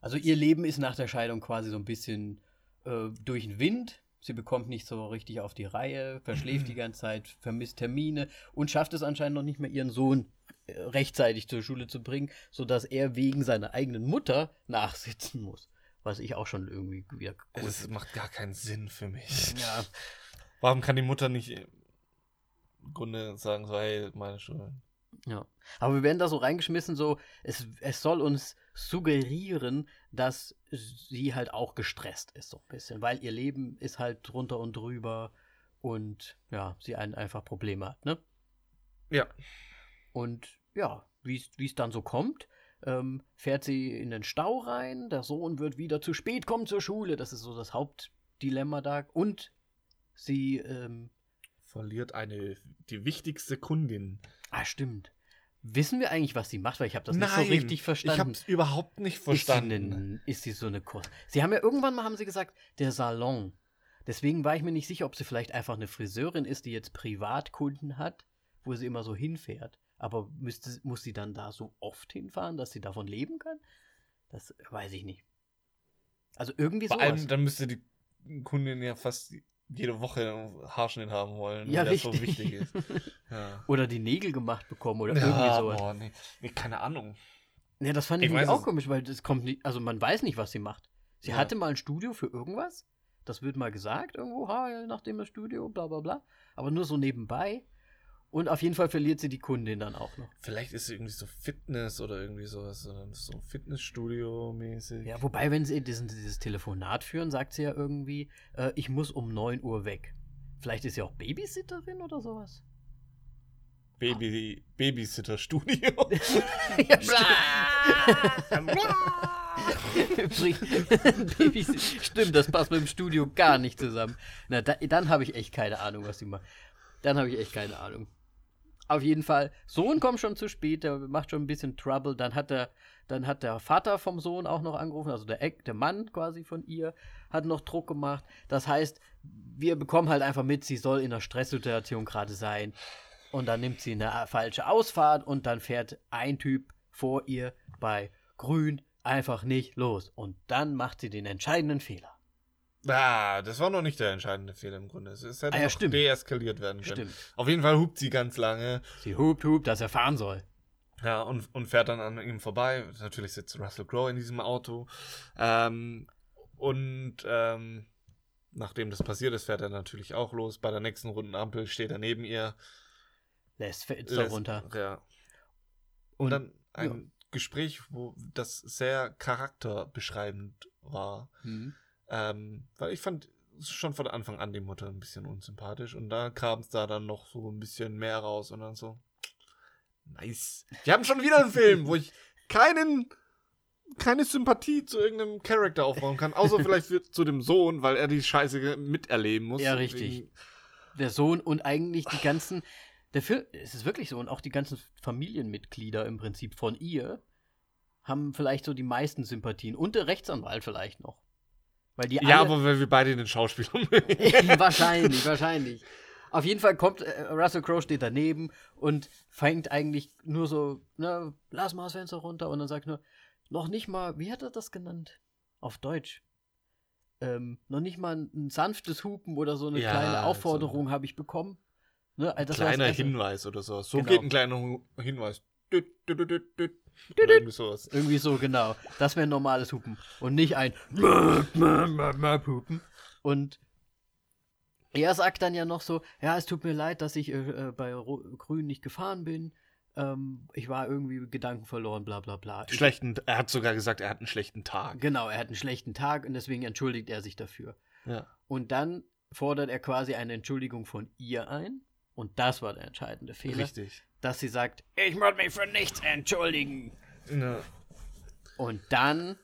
Also ihr Leben ist nach der Scheidung quasi so ein bisschen äh, durch den Wind. Sie bekommt nicht so richtig auf die Reihe, verschläft die ganze Zeit, vermisst Termine und schafft es anscheinend noch nicht mehr, ihren Sohn äh, rechtzeitig zur Schule zu bringen, sodass er wegen seiner eigenen Mutter nachsitzen muss. Was ich auch schon irgendwie wieder cool Es finde. macht gar keinen Sinn für mich. Ja, Warum kann die Mutter nicht im Grunde sagen, so, hey, meine Schuld? Ja. Aber wir werden da so reingeschmissen, so, es, es soll uns suggerieren, dass sie halt auch gestresst ist, so ein bisschen, weil ihr Leben ist halt drunter und drüber und ja, sie ein, einfach Probleme hat, ne? Ja. Und ja, wie es dann so kommt, ähm, fährt sie in den Stau rein, der Sohn wird wieder zu spät kommen zur Schule, das ist so das Hauptdilemma da. Und sie, ähm, Verliert eine, die wichtigste Kundin. ah, stimmt. Wissen wir eigentlich, was sie macht? Weil ich habe das nicht so richtig ich verstanden. hab's überhaupt nicht verstanden. Ist sie, denn, ist sie so eine Kurs? Sie haben ja irgendwann mal haben sie gesagt, der Salon. Deswegen war ich mir nicht sicher, ob sie vielleicht einfach eine Friseurin ist, die jetzt Privatkunden hat, wo sie immer so hinfährt. Aber müsste, muss sie dann da so oft hinfahren, dass sie davon leben kann? Das weiß ich nicht. Also irgendwie Vor sowas. allem, dann müsste die Kundin ja fast jede Woche Haarschnitt haben wollen, Ja, weil das so wichtig ist. Ja. Oder die Nägel gemacht bekommen oder irgendwie Ja, sowas. boah, nee. nee, keine Ahnung. Ja, das fand ich, Ich auch es- komisch, weil das kommt nicht, also man weiß nicht, was sie macht. Sie Ja. hatte mal ein Studio für irgendwas. Das wird mal gesagt, irgendwo, ha, nachdem das Studio, bla bla bla. Aber nur so nebenbei. Und auf jeden Fall verliert sie die Kundin dann auch noch. Vielleicht ist es irgendwie so Fitness oder irgendwie sowas, oder so Fitnessstudio-mäßig. Ja, wobei, wenn sie diesen, dieses Telefonat führen, sagt sie ja irgendwie, äh, ich muss um 9 Uhr weg. Vielleicht ist sie auch Babysitterin oder sowas. Baby, Babysitter-Studio. ja, Stimmt, das passt mit dem Studio gar nicht zusammen. Na, da, dann habe ich echt keine Ahnung, was sie macht. Dann habe ich echt keine Ahnung. Auf jeden Fall, Sohn kommt schon zu spät, der macht schon ein bisschen Trouble. Dann hat der, dann hat der Vater vom Sohn auch noch angerufen, also der, der Mann quasi von ihr, hat noch Druck gemacht. Das heißt, wir bekommen halt einfach mit, sie soll in einer Stresssituation gerade sein. Und dann nimmt sie eine falsche Ausfahrt und dann fährt ein Typ vor ihr bei Grün einfach nicht los. Und dann macht sie den entscheidenden Fehler. Ah, das war noch nicht der entscheidende Fehler im Grunde. Es hätte Ah, ja, stimmt. deeskaliert werden können. Stimmt. Auf jeden Fall hupt sie ganz lange Sie hupt, hupt, dass er fahren soll. ja, und, und fährt dann an ihm vorbei. Natürlich sitzt Russell Crowe in diesem Auto. Ähm, und ähm, nachdem das passiert ist, fährt er natürlich auch los. Bei der nächsten runden Ampel steht er neben ihr. Lässt Fenster runter. Ja. Und Und dann ein Gespräch, wo das sehr charakterbeschreibend war. Hm. Ähm, weil ich fand schon von Anfang an die Mutter ein bisschen unsympathisch und da kam es da dann noch so ein bisschen mehr raus und dann so, nice. Wir haben schon wieder einen Film, wo ich keinen, keine Sympathie zu irgendeinem Charakter aufbauen kann, außer vielleicht für, zu dem Sohn, weil er die Scheiße miterleben muss. Ja, richtig. der Sohn und eigentlich die ganzen. Der Film, es ist wirklich so, und auch die ganzen Familienmitglieder im Prinzip von ihr haben vielleicht so die meisten Sympathien. Und der Rechtsanwalt vielleicht noch. Weil die Ja, alle, aber weil wir beide den Schauspieler mögen. wahrscheinlich, wahrscheinlich. Auf jeden Fall kommt, äh, Russell Crowe steht daneben und fängt eigentlich nur so, ne, lass mal das Fenster runter und dann sagt nur, noch nicht mal, wie hat er das genannt? Auf Deutsch. Ähm, noch nicht mal ein, ein sanftes Hupen oder so eine Ja, kleine Aufforderung habe ich bekommen. Ne, also kleiner Erste. Hinweis oder sowas. So Genau. geht ein kleiner Hinweis. Irgendwie sowas. Irgendwie so, genau. Das wäre ein normales Hupen. Und nicht ein Hupen. Und er sagt dann ja noch so, ja, es tut mir leid, dass ich äh, äh, bei Ro Grün nicht gefahren bin. Ähm, ich war irgendwie Gedanken verloren, bla bla bla. Schlechten, er hat sogar gesagt, er hat einen schlechten Tag. Genau, er hat einen schlechten Tag und deswegen entschuldigt er sich dafür. Ja. Und dann fordert er quasi eine Entschuldigung von ihr ein. Und das war der entscheidende Fehler. Richtig. Dass sie sagt, ich muss mich für nichts entschuldigen. Ja. Und dann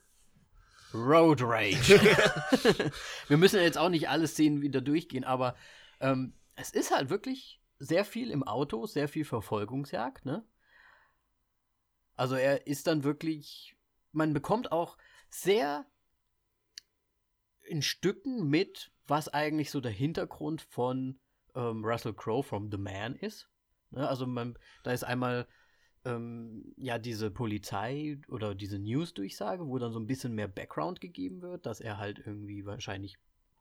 Road Rage. Wir müssen jetzt auch nicht alle Szenen wieder durchgehen, aber ähm, es ist halt wirklich sehr viel im Auto, sehr viel Verfolgungsjagd, ne? Also er ist dann wirklich, man bekommt auch sehr in Stücken mit, was eigentlich so der Hintergrund von ähm, Russell Crowe from The Man ist. Ne? Also man, da ist einmal ähm, ja diese Polizei oder diese News-Durchsage, wo dann so ein bisschen mehr Background gegeben wird, dass er halt irgendwie wahrscheinlich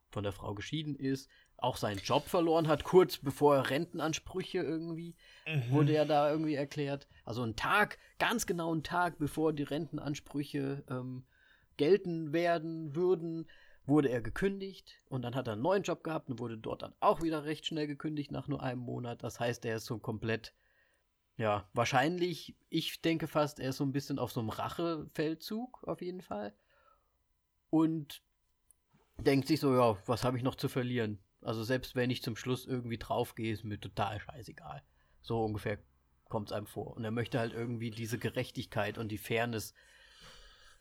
von der Frau geschieden ist, auch seinen Job verloren hat, kurz bevor er Rentenansprüche irgendwie, wurde ja da irgendwie erklärt. Also ein Tag, ganz genau ein Tag, bevor die Rentenansprüche ähm, gelten werden würden, wurde er gekündigt und dann hat er einen neuen Job gehabt und wurde dort dann auch wieder recht schnell gekündigt nach nur einem Monat. Das heißt, er ist so komplett, ja, wahrscheinlich, ich denke fast, er ist so ein bisschen auf so einem Rachefeldzug auf jeden Fall. Und denkt sich so, ja, was habe ich noch zu verlieren? Also selbst wenn ich zum Schluss irgendwie draufgehe, ist mir total scheißegal. So ungefähr kommt es einem vor. Und er möchte halt irgendwie diese Gerechtigkeit und die Fairness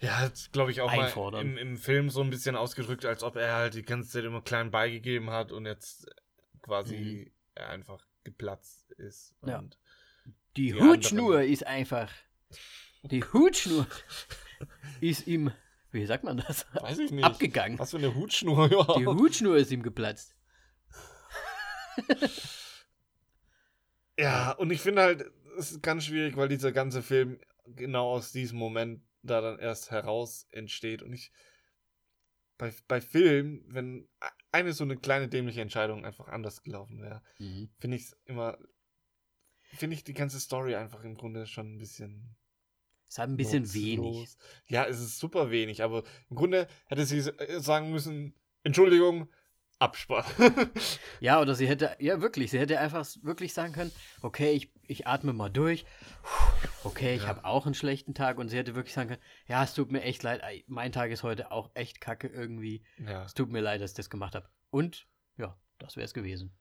Ja, hat, glaube ich, auch mal Einfordern. im, im Film so ein bisschen ausgedrückt, als ob er halt die ganze Zeit immer klein beigegeben hat und jetzt quasi er einfach geplatzt ist. Ja. Die, Die Hutschnur anderen- ist einfach. Die Hutschnur ist ihm. Wie sagt man das? Weiß ich nicht. Abgegangen. Was für eine Hutschnur überhaupt. Die Hutschnur ist ihm geplatzt. Ja, und ich finde halt, es ist ganz schwierig, weil dieser ganze Film genau aus diesem Moment da dann erst heraus entsteht. Und ich, bei, bei Filmen, wenn, eine so eine kleine dämliche Entscheidung einfach anders gelaufen wäre, Mhm. finde ich es immer, finde ich die ganze Story einfach im Grunde schon ein bisschen Ist halt ein bisschen nutzlos. wenig. Ja, es ist super wenig, aber im Grunde hätte sie äh, sagen müssen, Entschuldigung, Abspann. Ja, oder sie hätte, ja wirklich, sie hätte einfach wirklich sagen können, okay, ich, ich atme mal durch. Okay, ich Ja. habe auch einen schlechten Tag und sie hätte wirklich sagen können, ja, es tut mir echt leid, ei, mein Tag ist heute auch echt kacke irgendwie. ja, Es tut mir leid, dass ich das gemacht habe. Und ja, das wäre es gewesen.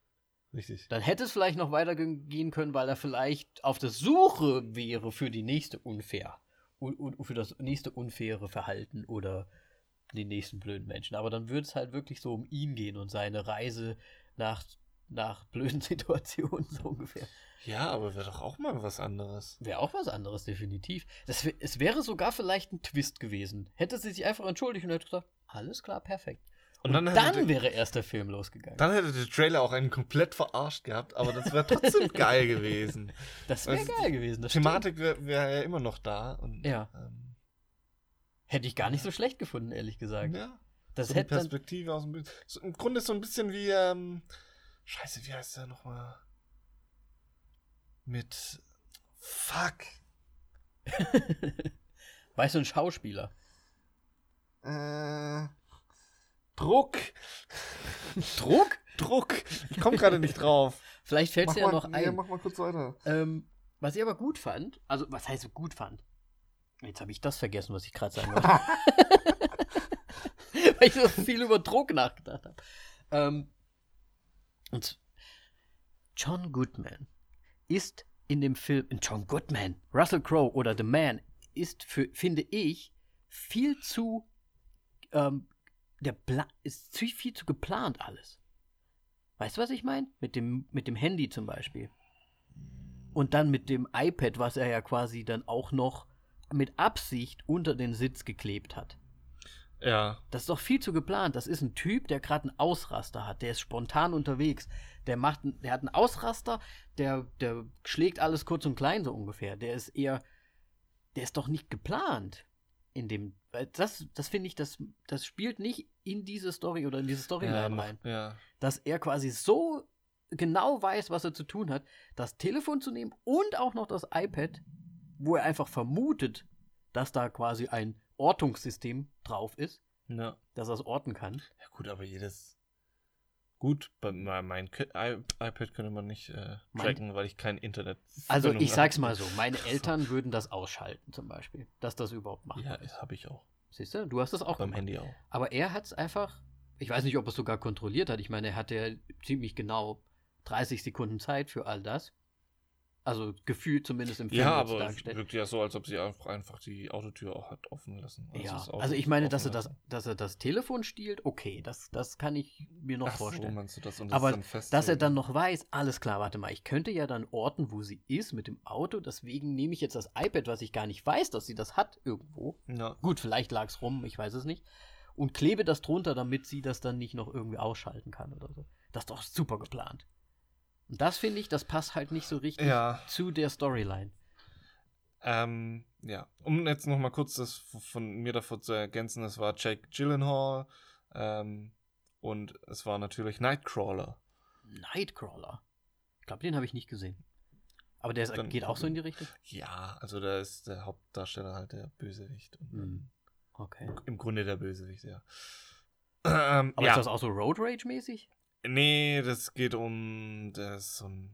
richtig. Dann hätte es vielleicht noch weitergehen können, weil er vielleicht auf der Suche wäre für die nächste unfair. Und, und für das nächste unfaire Verhalten oder den nächsten blöden Menschen. Aber dann würde es halt wirklich so um ihn gehen und seine Reise nach, nach blöden Situationen so ungefähr. Ja, aber wäre doch auch mal was anderes. Wäre auch was anderes, definitiv. Das, es wäre sogar vielleicht ein Twist gewesen. Hätte sie sich einfach entschuldigt und hätte gesagt, alles klar, perfekt. Und Und, dann dann, hätte der- wäre erst der Film losgegangen. Dann hätte der Trailer auch einen komplett verarscht gehabt, aber das wäre trotzdem geil gewesen. das wäre also, geil gewesen. Die. Thematik wäre wär ja immer noch da. Und, Ja. Ähm, Hätte ich gar nicht so schlecht gefunden, ehrlich gesagt. ja. Das so hätte dann, Perspektive aus dem Bild. So, Im Grunde so ein bisschen wie, ähm, Scheiße, wie heißt der nochmal? Mit. Fuck. weißt du, ein Schauspieler. Äh, Druck. Druck? Druck. Ich komme gerade nicht drauf. Vielleicht fällt es Mach ja noch nee, ein. mach mal kurz weiter. ähm, was ich aber gut fand, also was heißt gut fand? Jetzt habe ich das vergessen, was ich gerade sagen wollte. Weil ich so viel über Druck nachgedacht habe. Ähm, und John Goodman ist in dem Film, John Goodman, Russell Crowe oder The Man ist für, finde ich, viel zu, ähm, der Pla ist zu, viel zu geplant alles. Weißt du, was ich meine? Mit dem, mit dem Handy zum Beispiel. Und dann mit dem iPad, was er ja quasi dann auch noch mit Absicht unter den Sitz geklebt hat. Ja. Das ist doch viel zu geplant. Das ist ein Typ, der gerade einen Ausraster hat. Der ist spontan unterwegs. Der macht, der hat einen Ausraster, der, der schlägt alles kurz und klein so ungefähr. Der ist eher, der ist doch nicht geplant. In dem, das, das finde ich, das, das spielt nicht in diese Story oder in diese Storyline Ja, rein. ja. Dass er quasi so genau weiß, was er zu tun hat, das Telefon zu nehmen und auch noch das iPad, wo er einfach vermutet, dass da quasi ein Ortungssystem drauf ist ja. dass er es orten kann. Ja, gut, aber jedes. Gut, bei me- mein iPad könnte man nicht äh, Mein- tracken, weil ich kein Internet. Also ich sag's mal so, meine Eltern würden das ausschalten zum Beispiel, dass das überhaupt macht. Ja, das habe ich auch. Siehst du, du hast das auch Beim gemacht. Handy auch. Aber er hat's einfach, ich weiß nicht, ob er es sogar kontrolliert hat. Ich meine, er hatte ja ziemlich genau 30 Sekunden Zeit für all das. Also gefühlt zumindest im Film Ja, aber es dargestellt. wirkt ja so, als ob sie einfach, die Autotür auch hat offen lassen. Ja, das Auto also ich meine, dass er das, dass er das Telefon stiehlt, okay, das, das kann ich mir noch Ach so, vorstellen. meinst du das? Und das Aber Dass so- er dann noch weiß, alles klar, warte mal, ich könnte ja dann orten, wo sie ist mit dem Auto, deswegen nehme ich jetzt das iPad, was ich gar nicht weiß, dass sie das hat irgendwo. Ja. Gut, vielleicht lag es rum, ich weiß es nicht. Und klebe das drunter, damit sie das dann nicht noch irgendwie ausschalten kann oder so. Das ist doch super geplant. Und das finde ich, das passt halt nicht so richtig Ja. zu der Storyline. Ähm, ja, um jetzt noch mal kurz das von mir davor zu ergänzen, es war Jake Gyllenhaal ähm, und es war natürlich Nightcrawler. Nightcrawler. Ich glaube, den habe ich nicht gesehen. Aber der ist, Dann- geht auch so in die Richtung? Ja, also da ist der Hauptdarsteller halt der Bösewicht. Und Hm. Okay. Im Grunde der Bösewicht, ja. Ähm, Aber ja. ist das auch so Road Rage-mäßig? Nee, das geht um, ist so ein,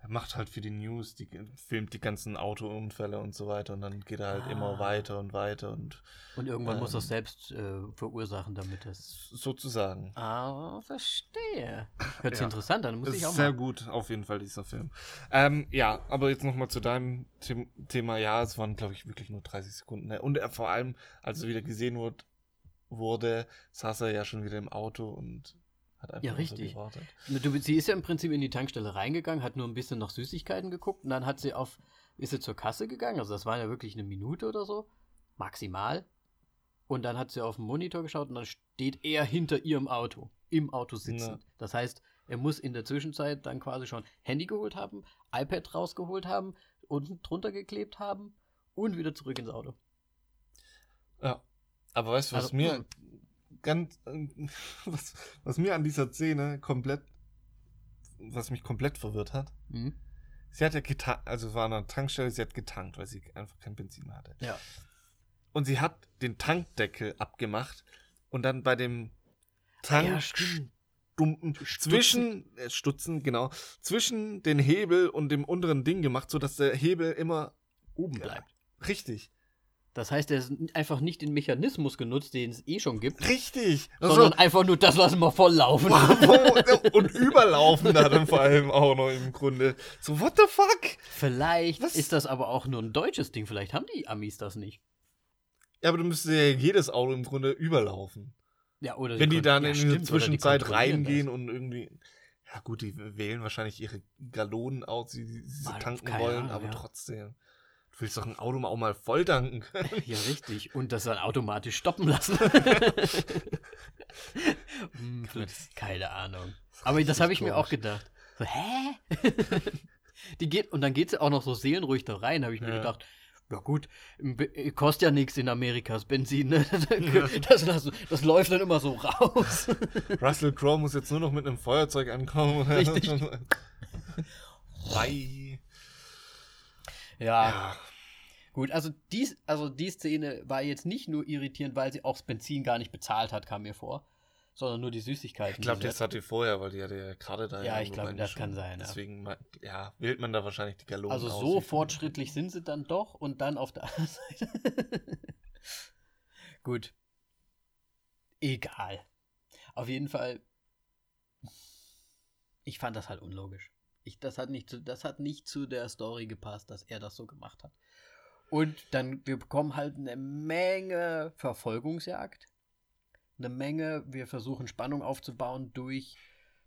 er macht halt für die News, die filmt die ganzen Autounfälle und so weiter und dann geht er halt immer Ah. weiter und weiter und Und irgendwann muss Ähm. das selbst äh, verursachen, damit das. sozusagen. Ah, verstehe. Hört sich Ja. interessant an, muss Das ich ist auch sehr mal. gut, auf jeden Fall, dieser Film. Ähm, ja, aber jetzt nochmal zu deinem The Thema. Ja, es waren, glaube ich, wirklich nur 30 Sekunden. Ne? Und er, vor allem, als er wieder gesehen wurde, wurde, saß er ja schon wieder im Auto und hat einfach Ja, so richtig. gewartet. Du, sie ist ja im Prinzip in die Tankstelle reingegangen, hat nur ein bisschen nach Süßigkeiten geguckt und dann hat sie auf, ist sie zur Kasse gegangen, also das war ja wirklich eine Minute oder so, maximal. Und dann hat sie auf den Monitor geschaut und dann steht er hinter ihrem Auto, im Auto sitzend. Das heißt, er muss in der Zwischenzeit dann quasi schon Handy geholt haben, iPad rausgeholt haben, unten drunter geklebt haben und wieder zurück ins Auto. Ja. Aber weißt du, was Also, mir hm. Ganz, äh, was, was mir an dieser Szene komplett, was mich komplett verwirrt hat, Mhm. sie hat ja getankt, also es war an einer Tankstelle, sie hat getankt, weil sie einfach kein Benzin hatte. Ja. Und sie hat den Tankdeckel abgemacht und dann bei dem Ah, Ja, Tank stimmt. Dumpen zwischen äh, Stutzen, genau, zwischen den Hebel und dem unteren Ding gemacht, sodass der Hebel immer Oben bleibt. richtig. Das heißt, er ist einfach nicht den Mechanismus genutzt, den es eh schon gibt, Richtig. sondern einfach nur das lassen wir voll laufen. und überlaufen da dann vor allem auch noch im Grunde. So, what the fuck? Vielleicht Was? ist das aber auch nur ein deutsches Ding. Vielleicht haben die Amis das nicht. Ja, aber du müsstest ja jedes Auto im Grunde überlaufen. Ja, oder Wenn die dann ja, in stimmt, die Zwischenzeit kontrollieren reingehen das. und irgendwie. Ja, gut, die wählen wahrscheinlich ihre Gallonen aus, die die sie Mal, tanken wollen, Ahnung, aber ja. trotzdem. Willst doch ein Auto auch mal voll tanken können. Ja, richtig. Und das dann automatisch stoppen lassen. Hm, Keine Ahnung. Aber das habe ich mir auch gedacht. So, hä? Die geht, und dann geht sie auch noch so seelenruhig da rein, habe ich mir Ja. gedacht. Ja gut, Be- kostet ja nichts in Amerikas Benzin. Ne? Das, das, das läuft dann immer so raus. Russell Crowe muss jetzt nur noch mit einem Feuerzeug ankommen. Richtig. Bye. Ja, Ja. Gut, also die, also die Szene war jetzt nicht nur irritierend, weil sie auch das Benzin gar nicht bezahlt hat, kam mir vor, sondern nur die Süßigkeiten. Ich glaube, das hat die vorher, weil die hatte ja gerade da. Ja, ich glaube, das reingeschoben. kann sein, ja. Deswegen, ma- ja, wählt man da wahrscheinlich die Gallonen Also aus, so fortschrittlich sind sie dann doch und dann auf der anderen Seite. Gut. Egal. Auf jeden Fall. Ich fand das halt unlogisch. Ich, das, hat nicht zu, das hat nicht zu der Story gepasst, dass er das so gemacht hat. Und dann, wir bekommen halt eine Menge Verfolgungsjagd. Eine Menge, wir versuchen Spannung aufzubauen durch.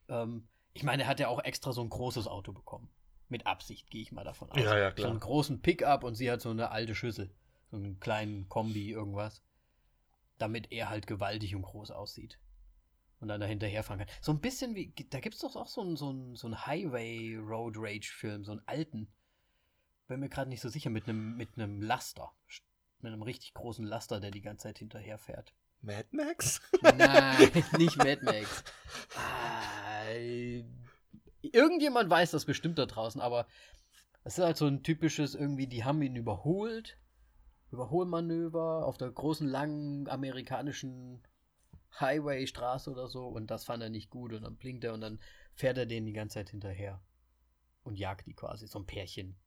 Ähm, ich meine, er hat ja auch extra so ein großes Auto bekommen. Mit Absicht, gehe ich mal davon aus. Ja, ja, So klar. einen großen Pickup und sie hat so eine alte Schüssel. So einen kleinen Kombi, irgendwas. Damit er halt gewaltig und groß aussieht. Und dann da hinterherfahren kann. So ein bisschen wie. Da gibt es doch auch so einen so einen- so einen Highway Road Rage Film, so einen alten. Bin mir gerade nicht so sicher, mit einem mit einem Laster. Mit einem richtig großen Laster, der die ganze Zeit hinterherfährt. Mad Max? Nein, nicht Mad Max. Ah, irgendjemand weiß das bestimmt da draußen, aber es ist halt so ein typisches irgendwie, die haben ihn überholt. Überholmanöver auf der großen, langen amerikanischen Highway-Straße oder so und das fand er nicht gut und dann blinkt er und dann fährt er denen die ganze Zeit hinterher und jagt die quasi, so ein Pärchen,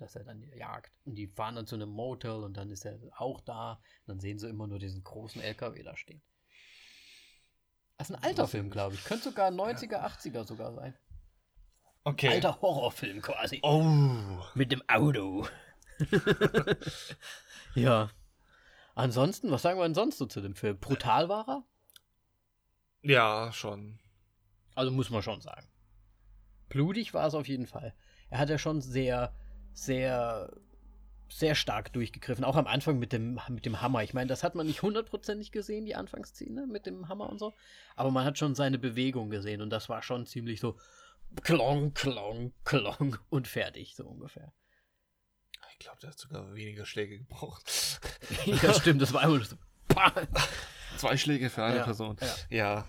das er dann jagt. Und die fahren dann zu einem Motel und dann ist er auch da und dann sehen sie immer nur diesen großen LKW da stehen. Das ist ein alter Film, glaube ich. Könnte sogar 90er, 80er sogar sein. Okay. Alter Horrorfilm quasi. Oh. Mit dem Auto. ja. Ansonsten, was sagen wir denn sonst so zu dem Film? Brutal war er? Ja, schon. Also muss man schon sagen. Blutig war es auf jeden Fall. Er hat ja schon sehr, sehr, sehr stark durchgegriffen. Auch am Anfang mit dem, mit dem Hammer. Ich meine, das hat man nicht hundertprozentig gesehen, die Anfangsszene mit dem Hammer und so. Aber man hat schon seine Bewegung gesehen und das war schon ziemlich so klong, klong, klong und fertig, so ungefähr. Ich glaube, der hat sogar weniger Schläge gebraucht. ja, stimmt, das war einfach so. Zwei Schläge für eine Ja, Person. ja. Ja.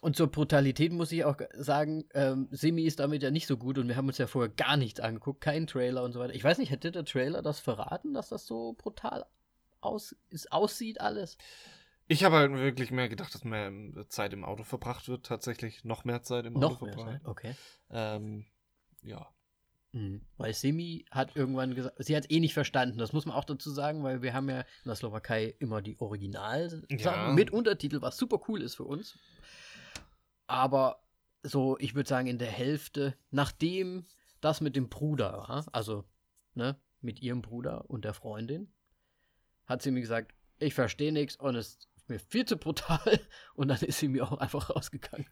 Und zur Brutalität muss ich auch sagen, ähm, Simi ist damit ja nicht so gut und wir haben uns ja vorher gar nichts angeguckt, keinen Trailer und so weiter. Ich weiß nicht, hätte der Trailer das verraten, dass das so brutal aus, ist, aussieht alles? Ich habe halt wirklich mehr gedacht, dass mehr Zeit im Auto verbracht wird, tatsächlich. Noch mehr Zeit im Auto Noch mehr verbracht. Zeit, okay. Ähm, ja. Mhm. Weil Simi hat irgendwann gesagt, sie hat eh nicht verstanden, das muss man auch dazu sagen, weil wir haben ja in der Slowakei immer die Original-Sachen Ja. mit Untertitel, was super cool ist für uns. Aber so, ich würde sagen, in der Hälfte, nachdem das mit dem Bruder war, also ne, mit ihrem Bruder und der Freundin, hat sie mir gesagt, ich verstehe nichts und es ist mir viel zu brutal und dann ist sie mir auch einfach rausgegangen.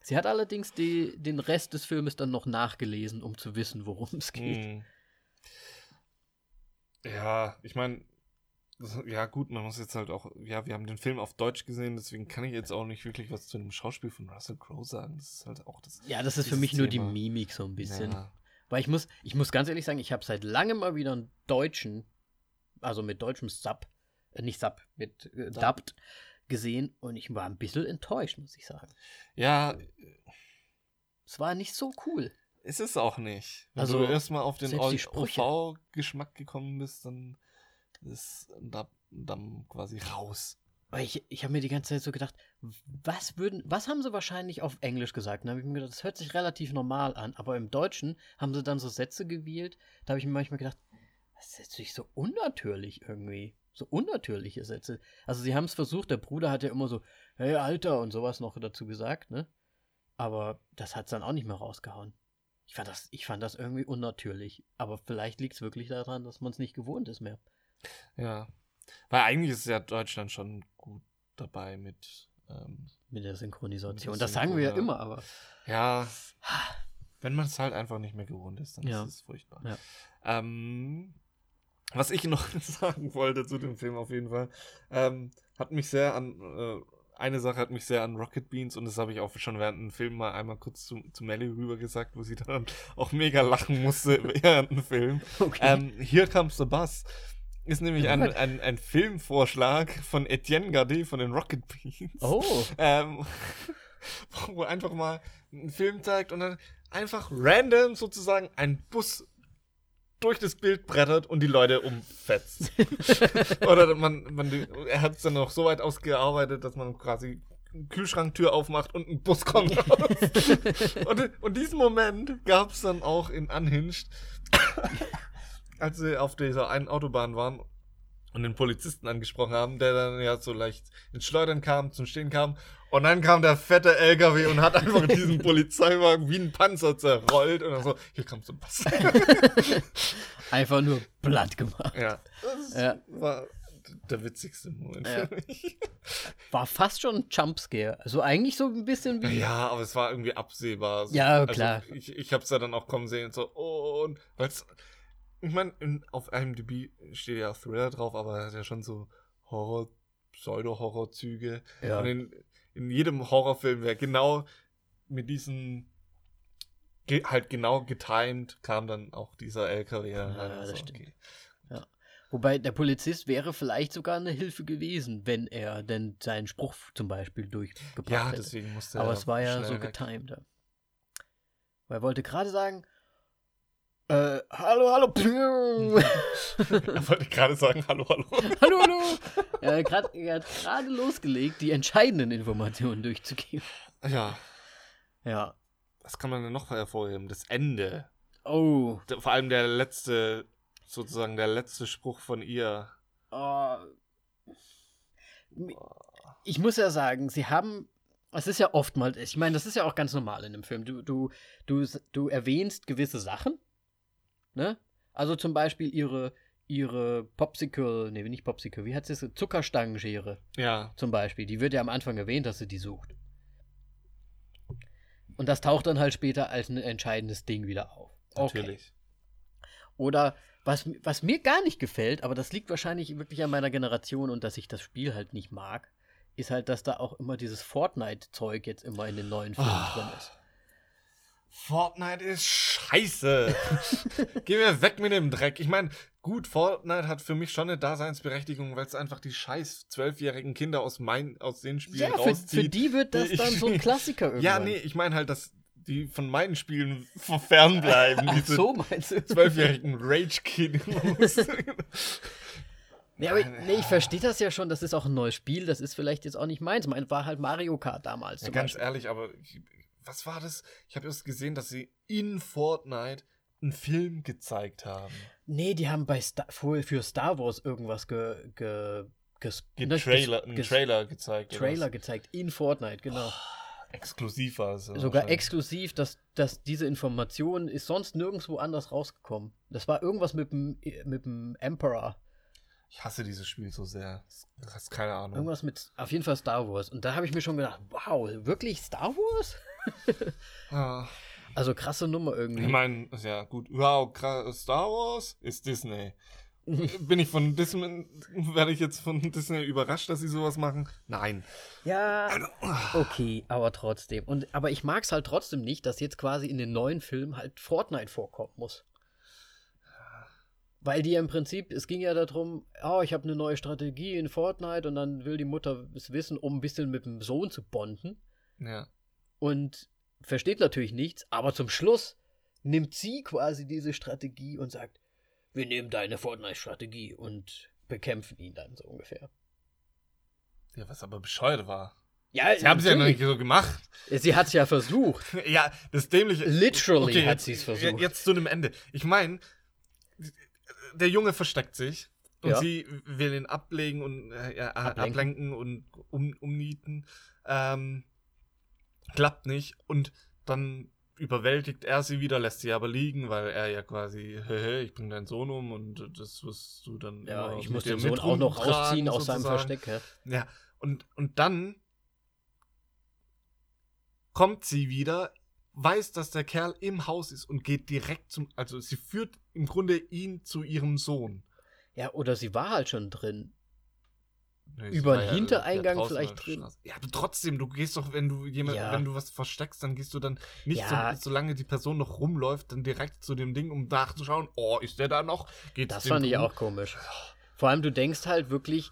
Sie hat allerdings die, den Rest des Filmes dann noch nachgelesen, um zu wissen, worum es geht. Hm. Ja, ich meine, ja gut, man muss jetzt halt auch, ja, wir haben den Film auf Deutsch gesehen, deswegen kann ich jetzt auch nicht wirklich was zu dem Schauspiel von Russell Crowe sagen. Das ist halt auch das. Ja, das ist für mich nur Thema. die Mimik so ein bisschen. Ja. Weil ich muss, ich muss ganz ehrlich sagen, ich habe seit langem mal wieder einen deutschen, also mit deutschem Sub, äh, nicht Sub, mit äh, Dub. Dubbed gesehen und ich war ein bisschen enttäuscht, muss ich sagen. Ja, Es war nicht so cool. ist es auch nicht. Wenn Also, du erstmal auf den. OV-Geschmack gekommen bist, dann ist da, dann quasi raus. Ich, ich habe mir die ganze Zeit so gedacht, was würden, was haben sie wahrscheinlich auf Englisch gesagt? Da habe ich mir gedacht, das hört sich relativ normal an, aber im Deutschen haben sie dann so Sätze gewählt, da habe ich mir manchmal gedacht, das ist nicht so unnatürlich irgendwie. So unnatürliche Sätze. Also sie haben es versucht, der Bruder hat ja immer so, hey Alter und sowas noch dazu gesagt, ne? Aber das hat es dann auch nicht mehr rausgehauen. Ich fand das, ich fand das irgendwie unnatürlich. Aber vielleicht liegt es wirklich daran, dass man es nicht gewohnt ist mehr. Ja. Weil eigentlich ist ja Deutschland schon gut dabei mit. Ähm, Mit der Synchronisation. Mit der das sagen wir ja. immer, aber. ja. Wenn man es halt einfach nicht mehr gewohnt ist, dann Ja. ist es furchtbar. Ja. Ähm, was ich noch sagen wollte zu dem Film auf jeden Fall, ähm, hat mich sehr an, äh, eine Sache hat mich sehr an Rocket Beans und das habe ich auch schon während dem Film mal einmal kurz zu, zu Melly rüber gesagt, wo sie dann auch mega lachen musste während dem Film. Okay. Ähm, Here Comes the Bus ist nämlich ein, ein, ein Filmvorschlag von Etienne Gardet von den Rocket Beans. oh. Ähm, wo einfach mal einen Film zeigt und dann einfach random sozusagen ein Bus durch das Bild brettert und die Leute umfetzt. Oder man, man, er hat es dann noch so weit ausgearbeitet, dass man quasi eine Kühlschranktür aufmacht und ein Bus kommt raus. und, und diesen Moment gab es dann auch in Unhinged, als sie auf dieser einen Autobahn waren und den Polizisten angesprochen haben, der dann ja so leicht ins Schleudern kam, zum Stehen kam. Und dann kam der fette LKW und hat einfach diesen Polizeiwagen wie ein Panzer zerrollt und dann so, hier kommst du Pass. Einfach nur platt gemacht. ja. Das Ja. war der witzigste Moment Ja. für mich. War fast schon ein Jumpscare. Also eigentlich so ein bisschen wie. Ja, aber es war irgendwie absehbar. So. Ja, Also klar. ich, ich hab's ja dann auch kommen sehen, so, oh, und weil's, ich meine, auf IMDb steht ja Thriller drauf, aber er hat ja schon so Horror, Pseudo-Horror-Züge. Ja. Und in, in jedem Horrorfilm wäre genau mit diesen halt genau getimed kam dann auch dieser LKW. Ja, rein. das Also, stimmt. okay. Wobei der Polizist wäre vielleicht sogar eine Hilfe gewesen, wenn er denn seinen Spruch zum Beispiel durchgebracht Ja, hätte. deswegen musste Aber er es war ja so getimed. ja. Weil er wollte gerade sagen, äh, hallo, hallo, Er wollte gerade sagen, hallo, hallo. hallo, hallo. Er hat grad- er gerade losgelegt, die entscheidenden Informationen durchzugeben. Ja, Ja. was kann man denn noch hervorheben? Das Ende. Oh, Vor allem der letzte, sozusagen der letzte Spruch von ihr. Oh. Ich muss ja sagen, sie haben. Es ist ja oftmals, ich meine, das ist ja auch ganz normal in einem Film. Du, du, du, du erwähnst gewisse Sachen. Ne? Also zum Beispiel ihre, ihre Popsicle, nee, nicht Popsicle, wie hat sie es? Zuckerstangenschere Ja, zum Beispiel. Die wird ja am Anfang erwähnt, dass sie die sucht. Und das taucht dann halt später als ein entscheidendes Ding wieder auf. Okay. natürlich. Oder was, was mir gar nicht gefällt, aber das liegt wahrscheinlich wirklich an meiner Generation und dass ich das Spiel halt nicht mag, ist halt, dass da auch immer dieses Fortnite-Zeug jetzt immer in den neuen Filmen Ah. drin ist. Fortnite ist scheiße. Geh mir weg mit dem Dreck. Ich meine, gut, Fortnite hat für mich schon eine Daseinsberechtigung, weil es einfach die scheiß zwölfjährigen Kinder aus, mein, aus den Spielen Ja, für, rauszieht. für die wird das dann ich- so ein Klassiker irgendwann. Ja, nee, ich meine halt, dass die von meinen Spielen fernbleiben. Ach so meinst du? zwölfjährigen Rage-Kids. Nee, aber nee, ich verstehe das ja schon, das ist auch ein neues Spiel, das ist vielleicht jetzt auch nicht meins. Mein war halt Mario Kart damals Ja, ganz Beispiel. ehrlich, aber ich, was war das? Ich habe erst gesehen, dass sie in Fortnite einen Film gezeigt haben. Nee, die haben bei Star, für, Star Wars irgendwas ge, ge, ges, Ge nicht Trailer, einen Trailer gezeigt. Trailer gezeigt in Fortnite, genau. Exklusiv war es. Sogar exklusiv, dass, dass diese Information ist sonst nirgendwo anders rausgekommen. Das war irgendwas mit dem, mit dem Emperor. Ich hasse dieses Spiel so sehr. Du hast keine Ahnung. Irgendwas mit, auf jeden Fall Star Wars. Und da habe ich mir schon gedacht, wow, wirklich Star Wars? Ah, Also krasse Nummer ich irgendwie. meine, ja gut. Wow, Star Wars ist Disney. Bin ich von Disney, werde ich jetzt von Disney überrascht, dass sie sowas machen? Nein. Ja, okay, aber trotzdem. Und, aber ich mag es halt trotzdem nicht, dass jetzt quasi in den neuen Filmen halt Fortnite vorkommen muss. Weil die ja im Prinzip, es ging ja darum, oh, ich habe eine neue Strategie in Fortnite und dann will die Mutter es wissen, um ein bisschen mit dem Sohn zu bonden. Ja. Und versteht natürlich nichts, aber zum Schluss nimmt sie quasi diese Strategie und sagt, wir nehmen deine Fortnite-Strategie und bekämpfen ihn dann so ungefähr. Ja, was aber bescheuert war. Ja, Sie haben es ja noch nicht so gemacht. Sie hat es ja versucht. Ja, das dämliche. Literally Okay, hat sie es versucht. Jetzt zu dem Ende. Ich meine, der Junge versteckt sich und Ja. sie will ihn ablegen und äh, Ablenken. ablenken. und um, umnieten. Ähm, klappt nicht und dann überwältigt er sie wieder, lässt sie aber liegen, weil er ja quasi, hey, ich bring deinen Sohn um und das wirst du dann ja, ich muss den Sohn auch noch rausziehen aus seinem sozusagen. Versteck. Ja. Ja, und, und dann kommt sie wieder, weiß, dass der Kerl im Haus ist und geht direkt zum, also sie führt im Grunde ihn zu ihrem Sohn. ja, oder sie war halt schon drin. Nee, Über den ja, Hintereingang draußen vielleicht auf der drin. Ja, aber trotzdem, du gehst doch, wenn du jemand, Ja. wenn du was versteckst, dann gehst du dann nicht, Ja. so, solange die Person noch rumläuft, dann direkt zu dem Ding, um nachzuschauen, oh, ist der da noch? Geht's Das fand ich gut? auch komisch. Vor allem, du denkst halt wirklich,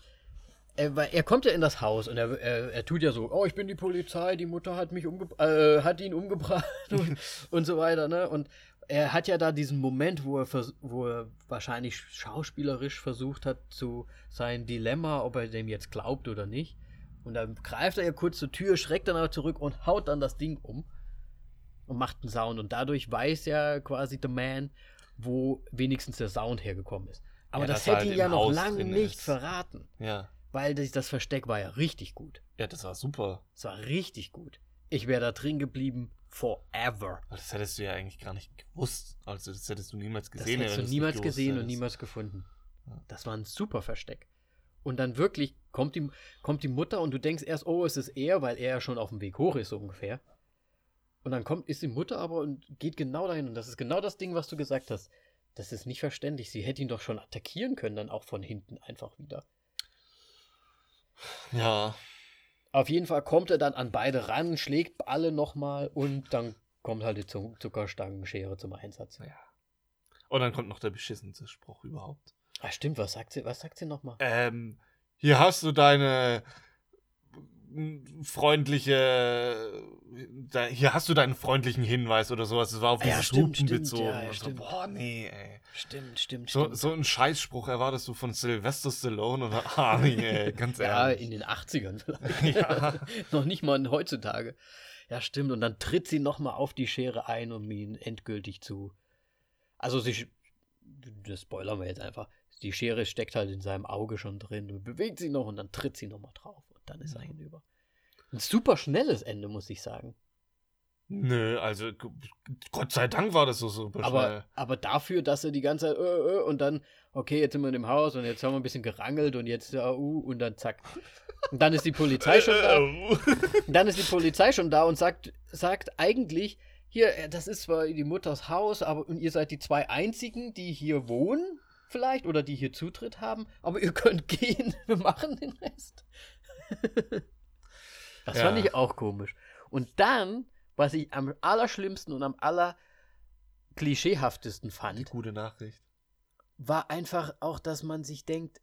er, weil er kommt ja in das Haus und er, er, er tut ja so, oh, ich bin die Polizei, die Mutter hat mich umge äh, hat ihn umgebracht und, und so weiter, ne? Und er hat ja da diesen Moment, wo er, wo er wahrscheinlich schauspielerisch versucht hat, zu sein Dilemma, ob er dem jetzt glaubt oder nicht. Und dann greift er ja kurz zur Tür, schreckt dann aber zurück und haut dann das Ding um und macht einen Sound. Und dadurch weiß ja quasi The Man, wo wenigstens der Sound hergekommen ist. Aber Ja, das hätte halt ihn ja noch Haus lange nicht ist. verraten. Ja. Weil das, das Versteck war ja richtig gut. ja, das war super. Es war richtig gut. Ich wäre da drin geblieben forever. Das hättest du ja eigentlich gar nicht gewusst. Also das hättest du niemals Das gesehen. hättest wenn du niemals gesehen und hättest. niemals gefunden. Das war ein super Versteck. Und dann wirklich kommt die, kommt die Mutter und du denkst erst, oh, es ist er, weil er ja schon auf dem Weg hoch ist, so ungefähr. Und dann kommt, ist die Mutter aber und geht genau dahin. Und das ist genau das Ding, was du gesagt hast. Das ist nicht verständlich. Sie hätte ihn doch schon attackieren können, dann auch von hinten einfach wieder. Ja, Auf jeden Fall kommt er dann an beide ran, schlägt alle nochmal und dann kommt halt die Zu- Zuckerstangenschere zum Einsatz. ja. Und dann kommt noch der beschissenste Spruch überhaupt. Ah, stimmt, was sagt sie, was sagt sie nochmal? Ähm, hier hast du deine freundliche, da, hier hast du deinen freundlichen Hinweis oder sowas. Das war auf Ah, ja, stimmt, bezogen. ja, ja, so, stimmt. boah, nee, ey. Stimmt, stimmt, So, stimmt. so einen Scheißspruch erwartest du von Sylvester Stallone oder Arnie, ey, ganz ja, ehrlich. in den 80ern vielleicht. Ja. Noch nicht mal heutzutage. Ja, stimmt. Und dann tritt sie nochmal auf die Schere ein, um ihn endgültig zu. Also sie. Das spoilern wir jetzt einfach. Die Schere steckt halt in seinem Auge schon drin und bewegt sie noch und dann tritt sie nochmal drauf dann ist er Ja. hinüber. Ein super schnelles Ende, muss ich sagen. Nö, also Gott sei Dank war das so super schnell. Aber, aber dafür, dass er die ganze Zeit, äh, äh, und dann, okay, jetzt sind wir in dem Haus und jetzt haben wir ein bisschen gerangelt und jetzt, ja, uh, und dann zack. Und dann ist die Polizei schon da. Äh, Dann ist die Polizei schon da und sagt, sagt eigentlich, hier, äh, das ist zwar die Mutters Haus, aber und ihr seid die zwei einzigen, die hier wohnen, vielleicht, oder die hier Zutritt haben, aber ihr könnt gehen, wir machen den Rest. das fand Ja. ich auch komisch. Und dann, was ich am allerschlimmsten und am aller klischeehaftesten Die fand, gute Nachricht. war einfach auch, dass man sich denkt,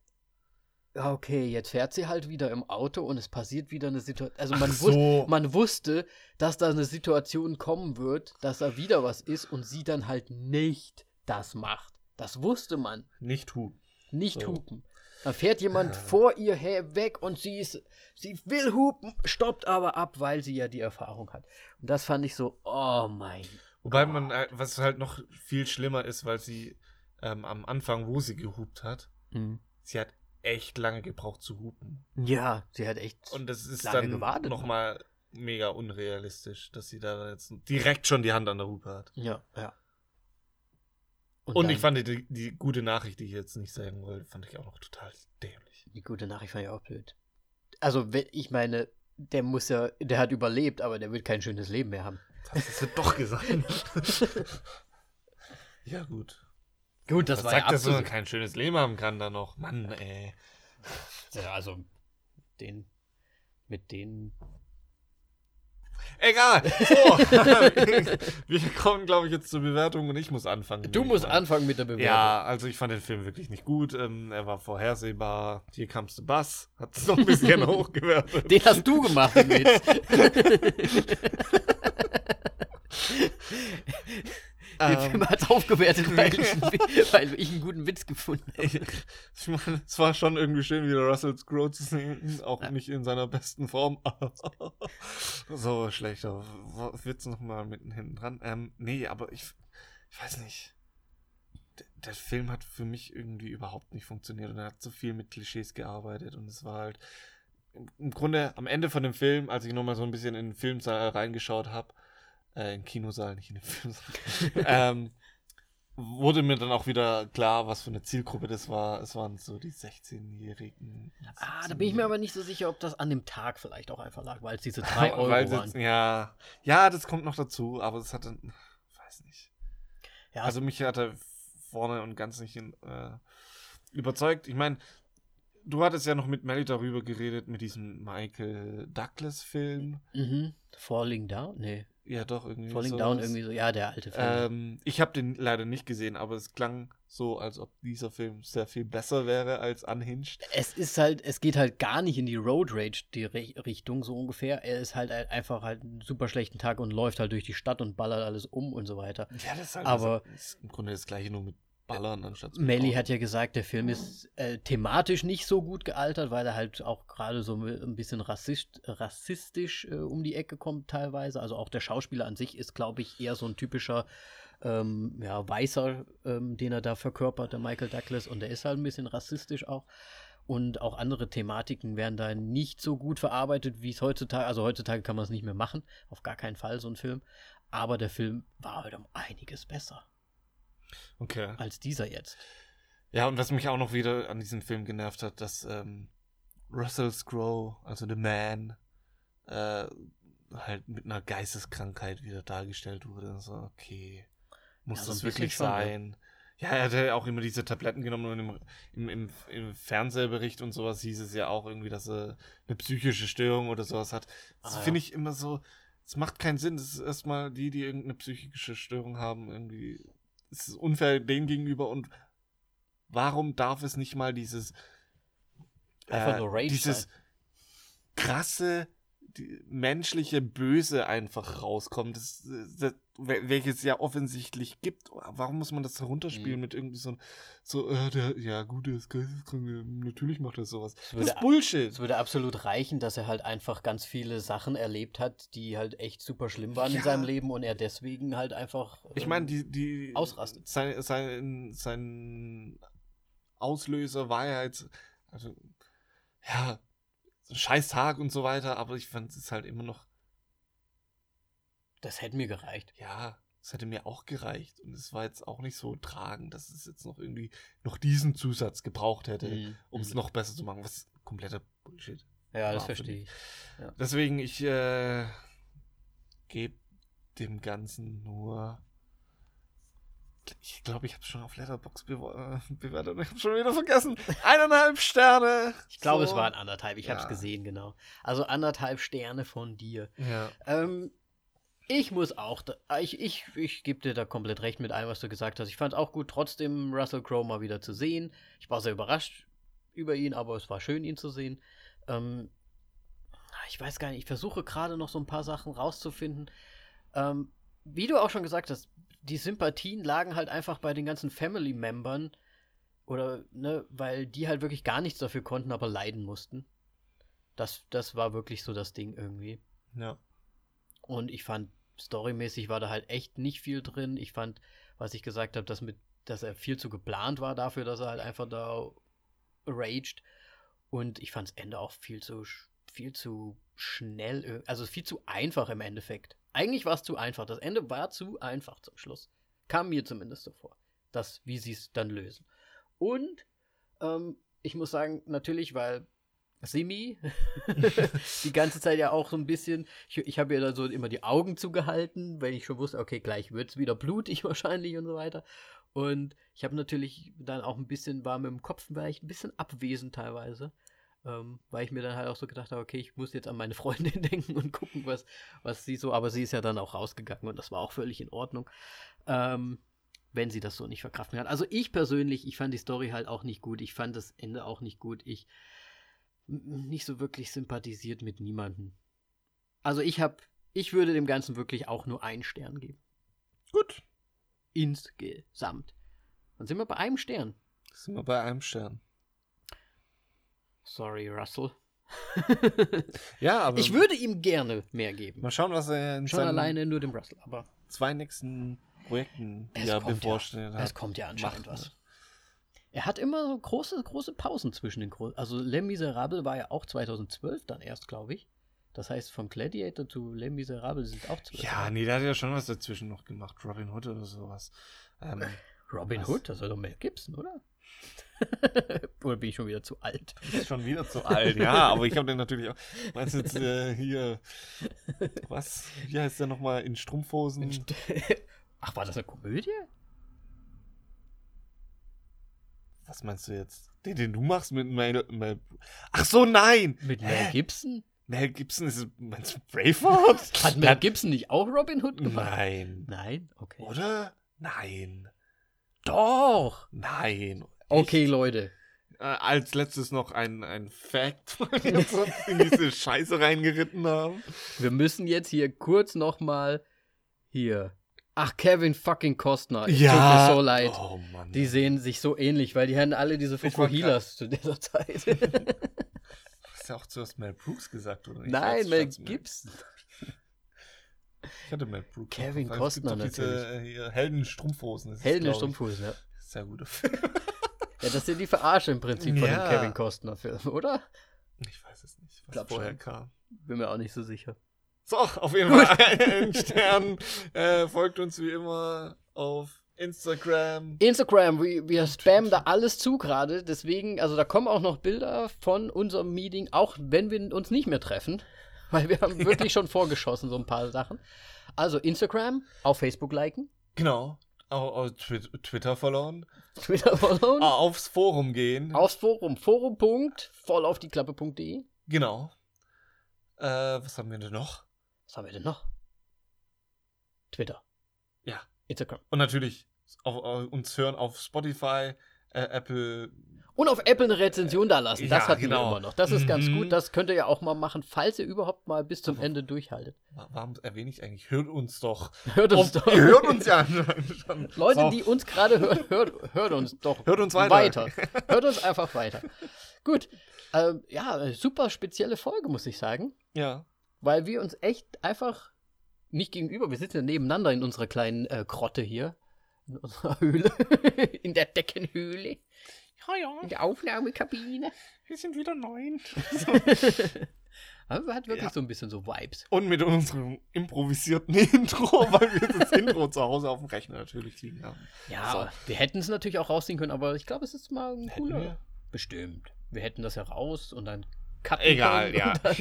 okay, jetzt fährt sie halt wieder im Auto und es passiert wieder eine Situation. Also man, Ach wus so. man wusste, dass da eine Situation kommen wird, dass da wieder was ist und sie dann halt nicht das macht. Das wusste man. Nicht Hu. Nicht So. hupen. Da fährt jemand vor ihr her weg und sie ist, sie will hupen, stoppt aber ab, weil sie ja die Erfahrung hat. Und das fand ich so, oh mein. Wobei man, äh, was halt noch viel schlimmer ist, weil sie ähm, am Anfang, wo sie gehupt hat, sie hat echt lange gebraucht zu hupen. Ja, sie hat echt. Und das ist Lange dann gewartet, nochmal mega unrealistisch, dass sie da jetzt direkt schon die Hand an der Hupe hat. ja, ja. Und, ich dann- fand die, die gute Nachricht, die ich jetzt nicht sagen wollte, fand ich auch noch total dämlich. Die gute Nachricht fand ich auch blöd. Also, wenn- ich meine, der muss ja, der hat überlebt, aber der wird kein schönes Leben mehr haben. Das hast du doch gesagt. ja, gut. Gut, das Was war sagt, ja dass man absolut. kein schönes Leben haben kann da noch? Mann, ey. Ja, also, den, mit den, Egal. So. Wir kommen, glaube ich, jetzt zur Bewertung und ich muss anfangen. Du musst anfangen mit der Bewertung. Ja, also ich fand den Film wirklich nicht gut. Ähm, er war vorhersehbar. Hier kam's zu Bass. Hat es noch ein bisschen hochgewertet. Den hast du gemacht, den Den Ähm. Film hat aufgewertet, weil ich, weil ich einen guten Witz gefunden habe. Ich meine, es war schon irgendwie schön, wieder Russell Crowe zu sehen, auch nicht in seiner besten Form. so schlechter Witz nochmal mitten hinten dran. Ähm, nee, aber ich, ich weiß nicht. Der, der Film hat für mich irgendwie überhaupt nicht funktioniert und er hat so viel mit Klischees gearbeitet und es war halt im, im Grunde am Ende von dem Film, als ich nochmal so ein bisschen in den Filmsaal reingeschaut habe, äh, in den Kinosaal, nicht in den Filmsaal, ähm, wurde mir dann auch wieder klar, was für eine Zielgruppe das war. Es waren so die 16-Jährigen. Ah, da bin ich mir aber nicht so sicher, ob das an dem Tag vielleicht auch einfach lag, weil es diese drei Euro waren. es- ja, ja, das kommt noch dazu, aber es hat dann, weiß nicht. Ja, Also mich hat er vorne und ganz nicht in, äh, überzeugt. Ich meine, du hattest ja noch mit Melly darüber geredet, mit diesem Michael Douglas-Film. mhm. Falling Down? Nee. Ja, doch, irgendwie. Falling. Down irgendwie so. Ja, der alte Film. Ähm, ich habe den leider nicht gesehen, aber es klang so, als ob dieser Film sehr viel besser wäre als Unhinged. es ist halt, es geht halt gar nicht in die Road Rage die Ri- Richtung so ungefähr. Er ist halt ein- einfach halt einen super schlechten Tag und läuft halt durch die Stadt und ballert alles um und so weiter. Ja, das ist halt Aber- das ist im Grunde das gleiche nur mit Ballern anstatt zu Melly hat ja gesagt, der Film ist äh, thematisch nicht so gut gealtert, weil er halt auch gerade so ein bisschen rassist, rassistisch äh, um die Ecke kommt teilweise. Also auch der Schauspieler an sich ist, glaube ich, eher so ein typischer ähm, ja, Weißer, ähm, den er da verkörpert, der Michael Douglas. Und der ist halt ein bisschen rassistisch auch. Und auch andere Thematiken werden da nicht so gut verarbeitet, wie es heutzutage, also heutzutage kann man es nicht mehr machen, auf gar keinen Fall so ein Film. Aber der Film war halt um einiges besser Okay. als dieser jetzt. Ja, und was mich auch noch wieder an diesem Film genervt hat, dass ähm, Russell Crowe, also The Man, äh, halt mit einer Geisteskrankheit wieder dargestellt wurde. So, okay, muss Ja, so das wirklich schon, sein? Ja, er hatte auch immer diese Tabletten genommen und im, im, im, im Fernsehbericht und sowas hieß es ja auch irgendwie, dass er eine psychische Störung oder sowas hat. Das Ah, ja. finde ich immer so, es macht keinen Sinn. Das ist erstmal die, die irgendeine psychische Störung haben, irgendwie, es ist unfair denen gegenüber und warum darf es nicht mal dieses äh, dieses sein. krasse die, menschliche Böse einfach rauskommt, das, das, wel- welches ja offensichtlich gibt. Warum muss man das herunterspielen Mhm. mit irgendwie so, so äh, der, ja gut, der ist geisteskrank, natürlich macht er sowas. Das würde ist Bullshit. Es würde absolut reichen, dass er halt einfach ganz viele Sachen erlebt hat, die halt echt super schlimm waren in Ja. seinem Leben und er deswegen halt einfach. Ich ähm, meine, die, die ausrastet. Sein, sein, sein Auslöser war ja jetzt, also, ja, scheiß Tag und so weiter, aber ich fand es halt immer noch, Das hätte mir gereicht. ja, es hätte mir auch gereicht. Und es war jetzt auch nicht so tragend, dass es jetzt noch irgendwie noch diesen Zusatz gebraucht hätte, Mhm. um es Mhm. noch besser zu machen, was kompletter Bullshit. Ja, das verstehe ich. Deswegen, ich äh, gebe dem Ganzen nur. Ich glaube, ich habe schon auf Letterbox bewertet und ich habe schon wieder vergessen. Eineinhalb Sterne. Ich glaube, So. es waren anderthalb. Ich habe es Ja. gesehen, genau. Also anderthalb Sterne von dir. Ja. Ähm, ich muss auch, da, ich, ich, ich gebe dir da komplett recht mit allem, was du gesagt hast. Ich fand es auch gut, trotzdem Russell Crowe mal wieder zu sehen. Ich war sehr überrascht über ihn, aber es war schön, ihn zu sehen. Ähm, ich weiß gar nicht, ich versuche gerade noch so ein paar Sachen rauszufinden. Ähm, wie du auch schon gesagt hast, die Sympathien lagen halt einfach bei den ganzen Family-Membern. Oder, ne, weil die halt wirklich gar nichts dafür konnten, aber leiden mussten. Das, das war wirklich so das Ding irgendwie. Ja. Und ich fand, storymäßig war da halt echt nicht viel drin. Ich fand, was ich gesagt habe, dass, mit, dass er viel zu geplant war dafür, dass er halt einfach da raged. Und ich fand das Ende auch viel zu, sch- viel zu schnell, also viel zu einfach im Endeffekt. Eigentlich war es zu einfach. Das Ende war zu einfach zum Schluss. Kam mir zumindest so vor. Das, wie sie es dann lösen. Und ähm, ich muss sagen, natürlich, weil Simi die ganze Zeit ja auch so ein bisschen, ich, ich habe ihr dann so immer die Augen zugehalten, weil ich schon wusste, okay, gleich wird es wieder blutig wahrscheinlich und so weiter. Und ich habe natürlich dann auch ein bisschen, war mit dem Kopf ich ein bisschen abwesend teilweise. Ähm, weil ich mir dann halt auch so gedacht habe, okay, ich muss jetzt an meine Freundin denken und gucken, was, was sie so, aber sie ist ja dann auch rausgegangen und das war auch völlig in Ordnung. Ähm, wenn sie das so nicht verkraften kann. Also ich persönlich, ich fand die Story halt auch nicht gut. Ich fand das Ende auch nicht gut. Ich nicht so wirklich sympathisiert mit niemandem. Also ich habe, ich würde dem Ganzen wirklich auch nur einen Stern geben. Gut. Insgesamt. Dann sind wir bei einem Stern. Sind wir bei einem Stern. Sorry, Russell. Ja, aber ich würde ihm gerne mehr geben. mal schauen, was er in Schon alleine nur dem Russell, aber zwei nächsten Projekten, die er bevorsteht ja, hat. es kommt ja anscheinend macht. was. Er hat immer so große, große Pausen zwischen den großen. Also Les Miserables war ja auch 2012 dann erst, glaube ich. Das heißt, von Gladiator zu Les Miserables sind auch zwölf Ja, nee, der hat ja schon was dazwischen noch gemacht. Robin Hood oder sowas. Ähm, Robin was? Hood, das war doch Mel Gibson, oder? oder bin ich schon wieder zu alt? ist schon wieder zu alt. Ja, aber ich habe den natürlich auch. Meinst du jetzt äh, hier. Was? Wie heißt der nochmal? In Strumpfhosen? Ach, war das eine Komödie? Was meinst du jetzt? Den, den du machst mit Mel. Mel Ach so, nein! Mit Mel Hä? Gibson? Mel Gibson ist. Meinst du Braveheart? Hat Mel Gibson nicht auch Robin Hood gemacht? Nein. Nein? Okay. Oder? Nein. Doch! Nein. Okay, Leute. Äh, als letztes noch ein, ein Fact, weil wir uns sonst in diese Scheiße reingeritten haben. Wir müssen jetzt hier kurz nochmal hier. Ach, Kevin fucking Costner. Es Tut mir so leid. Oh Mann. Die sehen sich so ähnlich, weil die hatten alle diese Ich Fukuhilas zu dieser Zeit. hast ja auch zuerst Mel Brooks gesagt, oder nicht? Nein, Mel Gibson. Ich hatte Mel Brooks. Kevin Costner doch diese, äh, hier, Helden glaub ich. Strumpfhosen, ja. Sehr guter Film. Ja, das ist ja die Verarsche im Prinzip von Ja. dem Kevin Costner-Film, oder? Ich weiß es nicht, was Glaub vorher schon. kam. Bin mir auch nicht so sicher. So, auf jeden Fall ein Stern. Äh, folgt uns wie immer auf Instagram. Instagram, wir, wir spammen da alles zu gerade, deswegen, also da kommen auch noch Bilder von unserem Meeting, auch wenn wir uns nicht mehr treffen, weil wir haben wirklich schon vorgeschossen, so ein paar Sachen. Also Instagram, auf Facebook liken, Genau. Auf Twi- Twitter verloren. Twitter followen, Ah, aufs Forum gehen. aufs Forum, forum.vollaufdieklappe.de. Genau. Äh, was haben wir denn noch? Was haben wir denn noch? Twitter. Ja. Instagram. Und natürlich auf, auf, uns hören auf Spotify, äh, Apple. Und auf Apple eine Rezension da lassen. Das Ja, hatten genau. wir immer noch. Das ist ganz Mhm. gut. Das könnt ihr ja auch mal machen, falls ihr überhaupt mal bis zum Ende durchhaltet. Wa- Warum erwähne ich eigentlich? Hört uns doch. Hört uns doch. Ihr hört uns ja schon. Leute, So, die uns gerade hören, hört, hört uns doch Hört uns weiter. Hört uns einfach weiter. Gut. Ähm, ja, super spezielle Folge, muss ich sagen. Ja. Weil wir uns echt einfach nicht gegenüber, wir sitzen ja nebeneinander in unserer kleinen äh, Grotte hier. In unserer Höhle. in der Deckenhöhle. Ja, ja. In der Aufnahmekabine. Wir sind wieder neun. Aber hat wirklich Ja. so ein bisschen so Vibes. Und mit unserem improvisierten Intro, weil wir das Intro zu Hause auf dem Rechner natürlich liegen haben. Ja, So. wir hätten es natürlich auch rausziehen können, aber ich glaube, es ist mal ein Hätten cooler. wir? Bestimmt. Wir hätten das ja raus und dann cutten Egal, ja.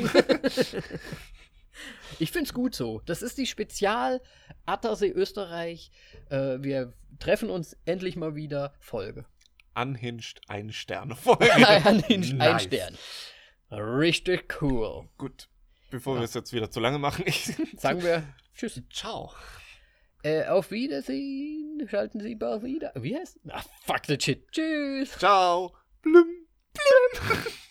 ich finde es gut so. Das ist die Spezial Attersee Österreich. Äh, wir treffen uns endlich mal wieder. Folge. Unhinged ein Sterne Folge. ein, ein Nice. Stern. Richtig cool. Gut. Bevor Ja. wir es jetzt wieder zu lange machen, Sagen wir Tschüss. Ciao. Äh, auf Wiedersehen. Schalten Sie bald wieder. Wie heißt? Ah, fuck the shit. Tschüss. Ciao. Blüm. Blüm.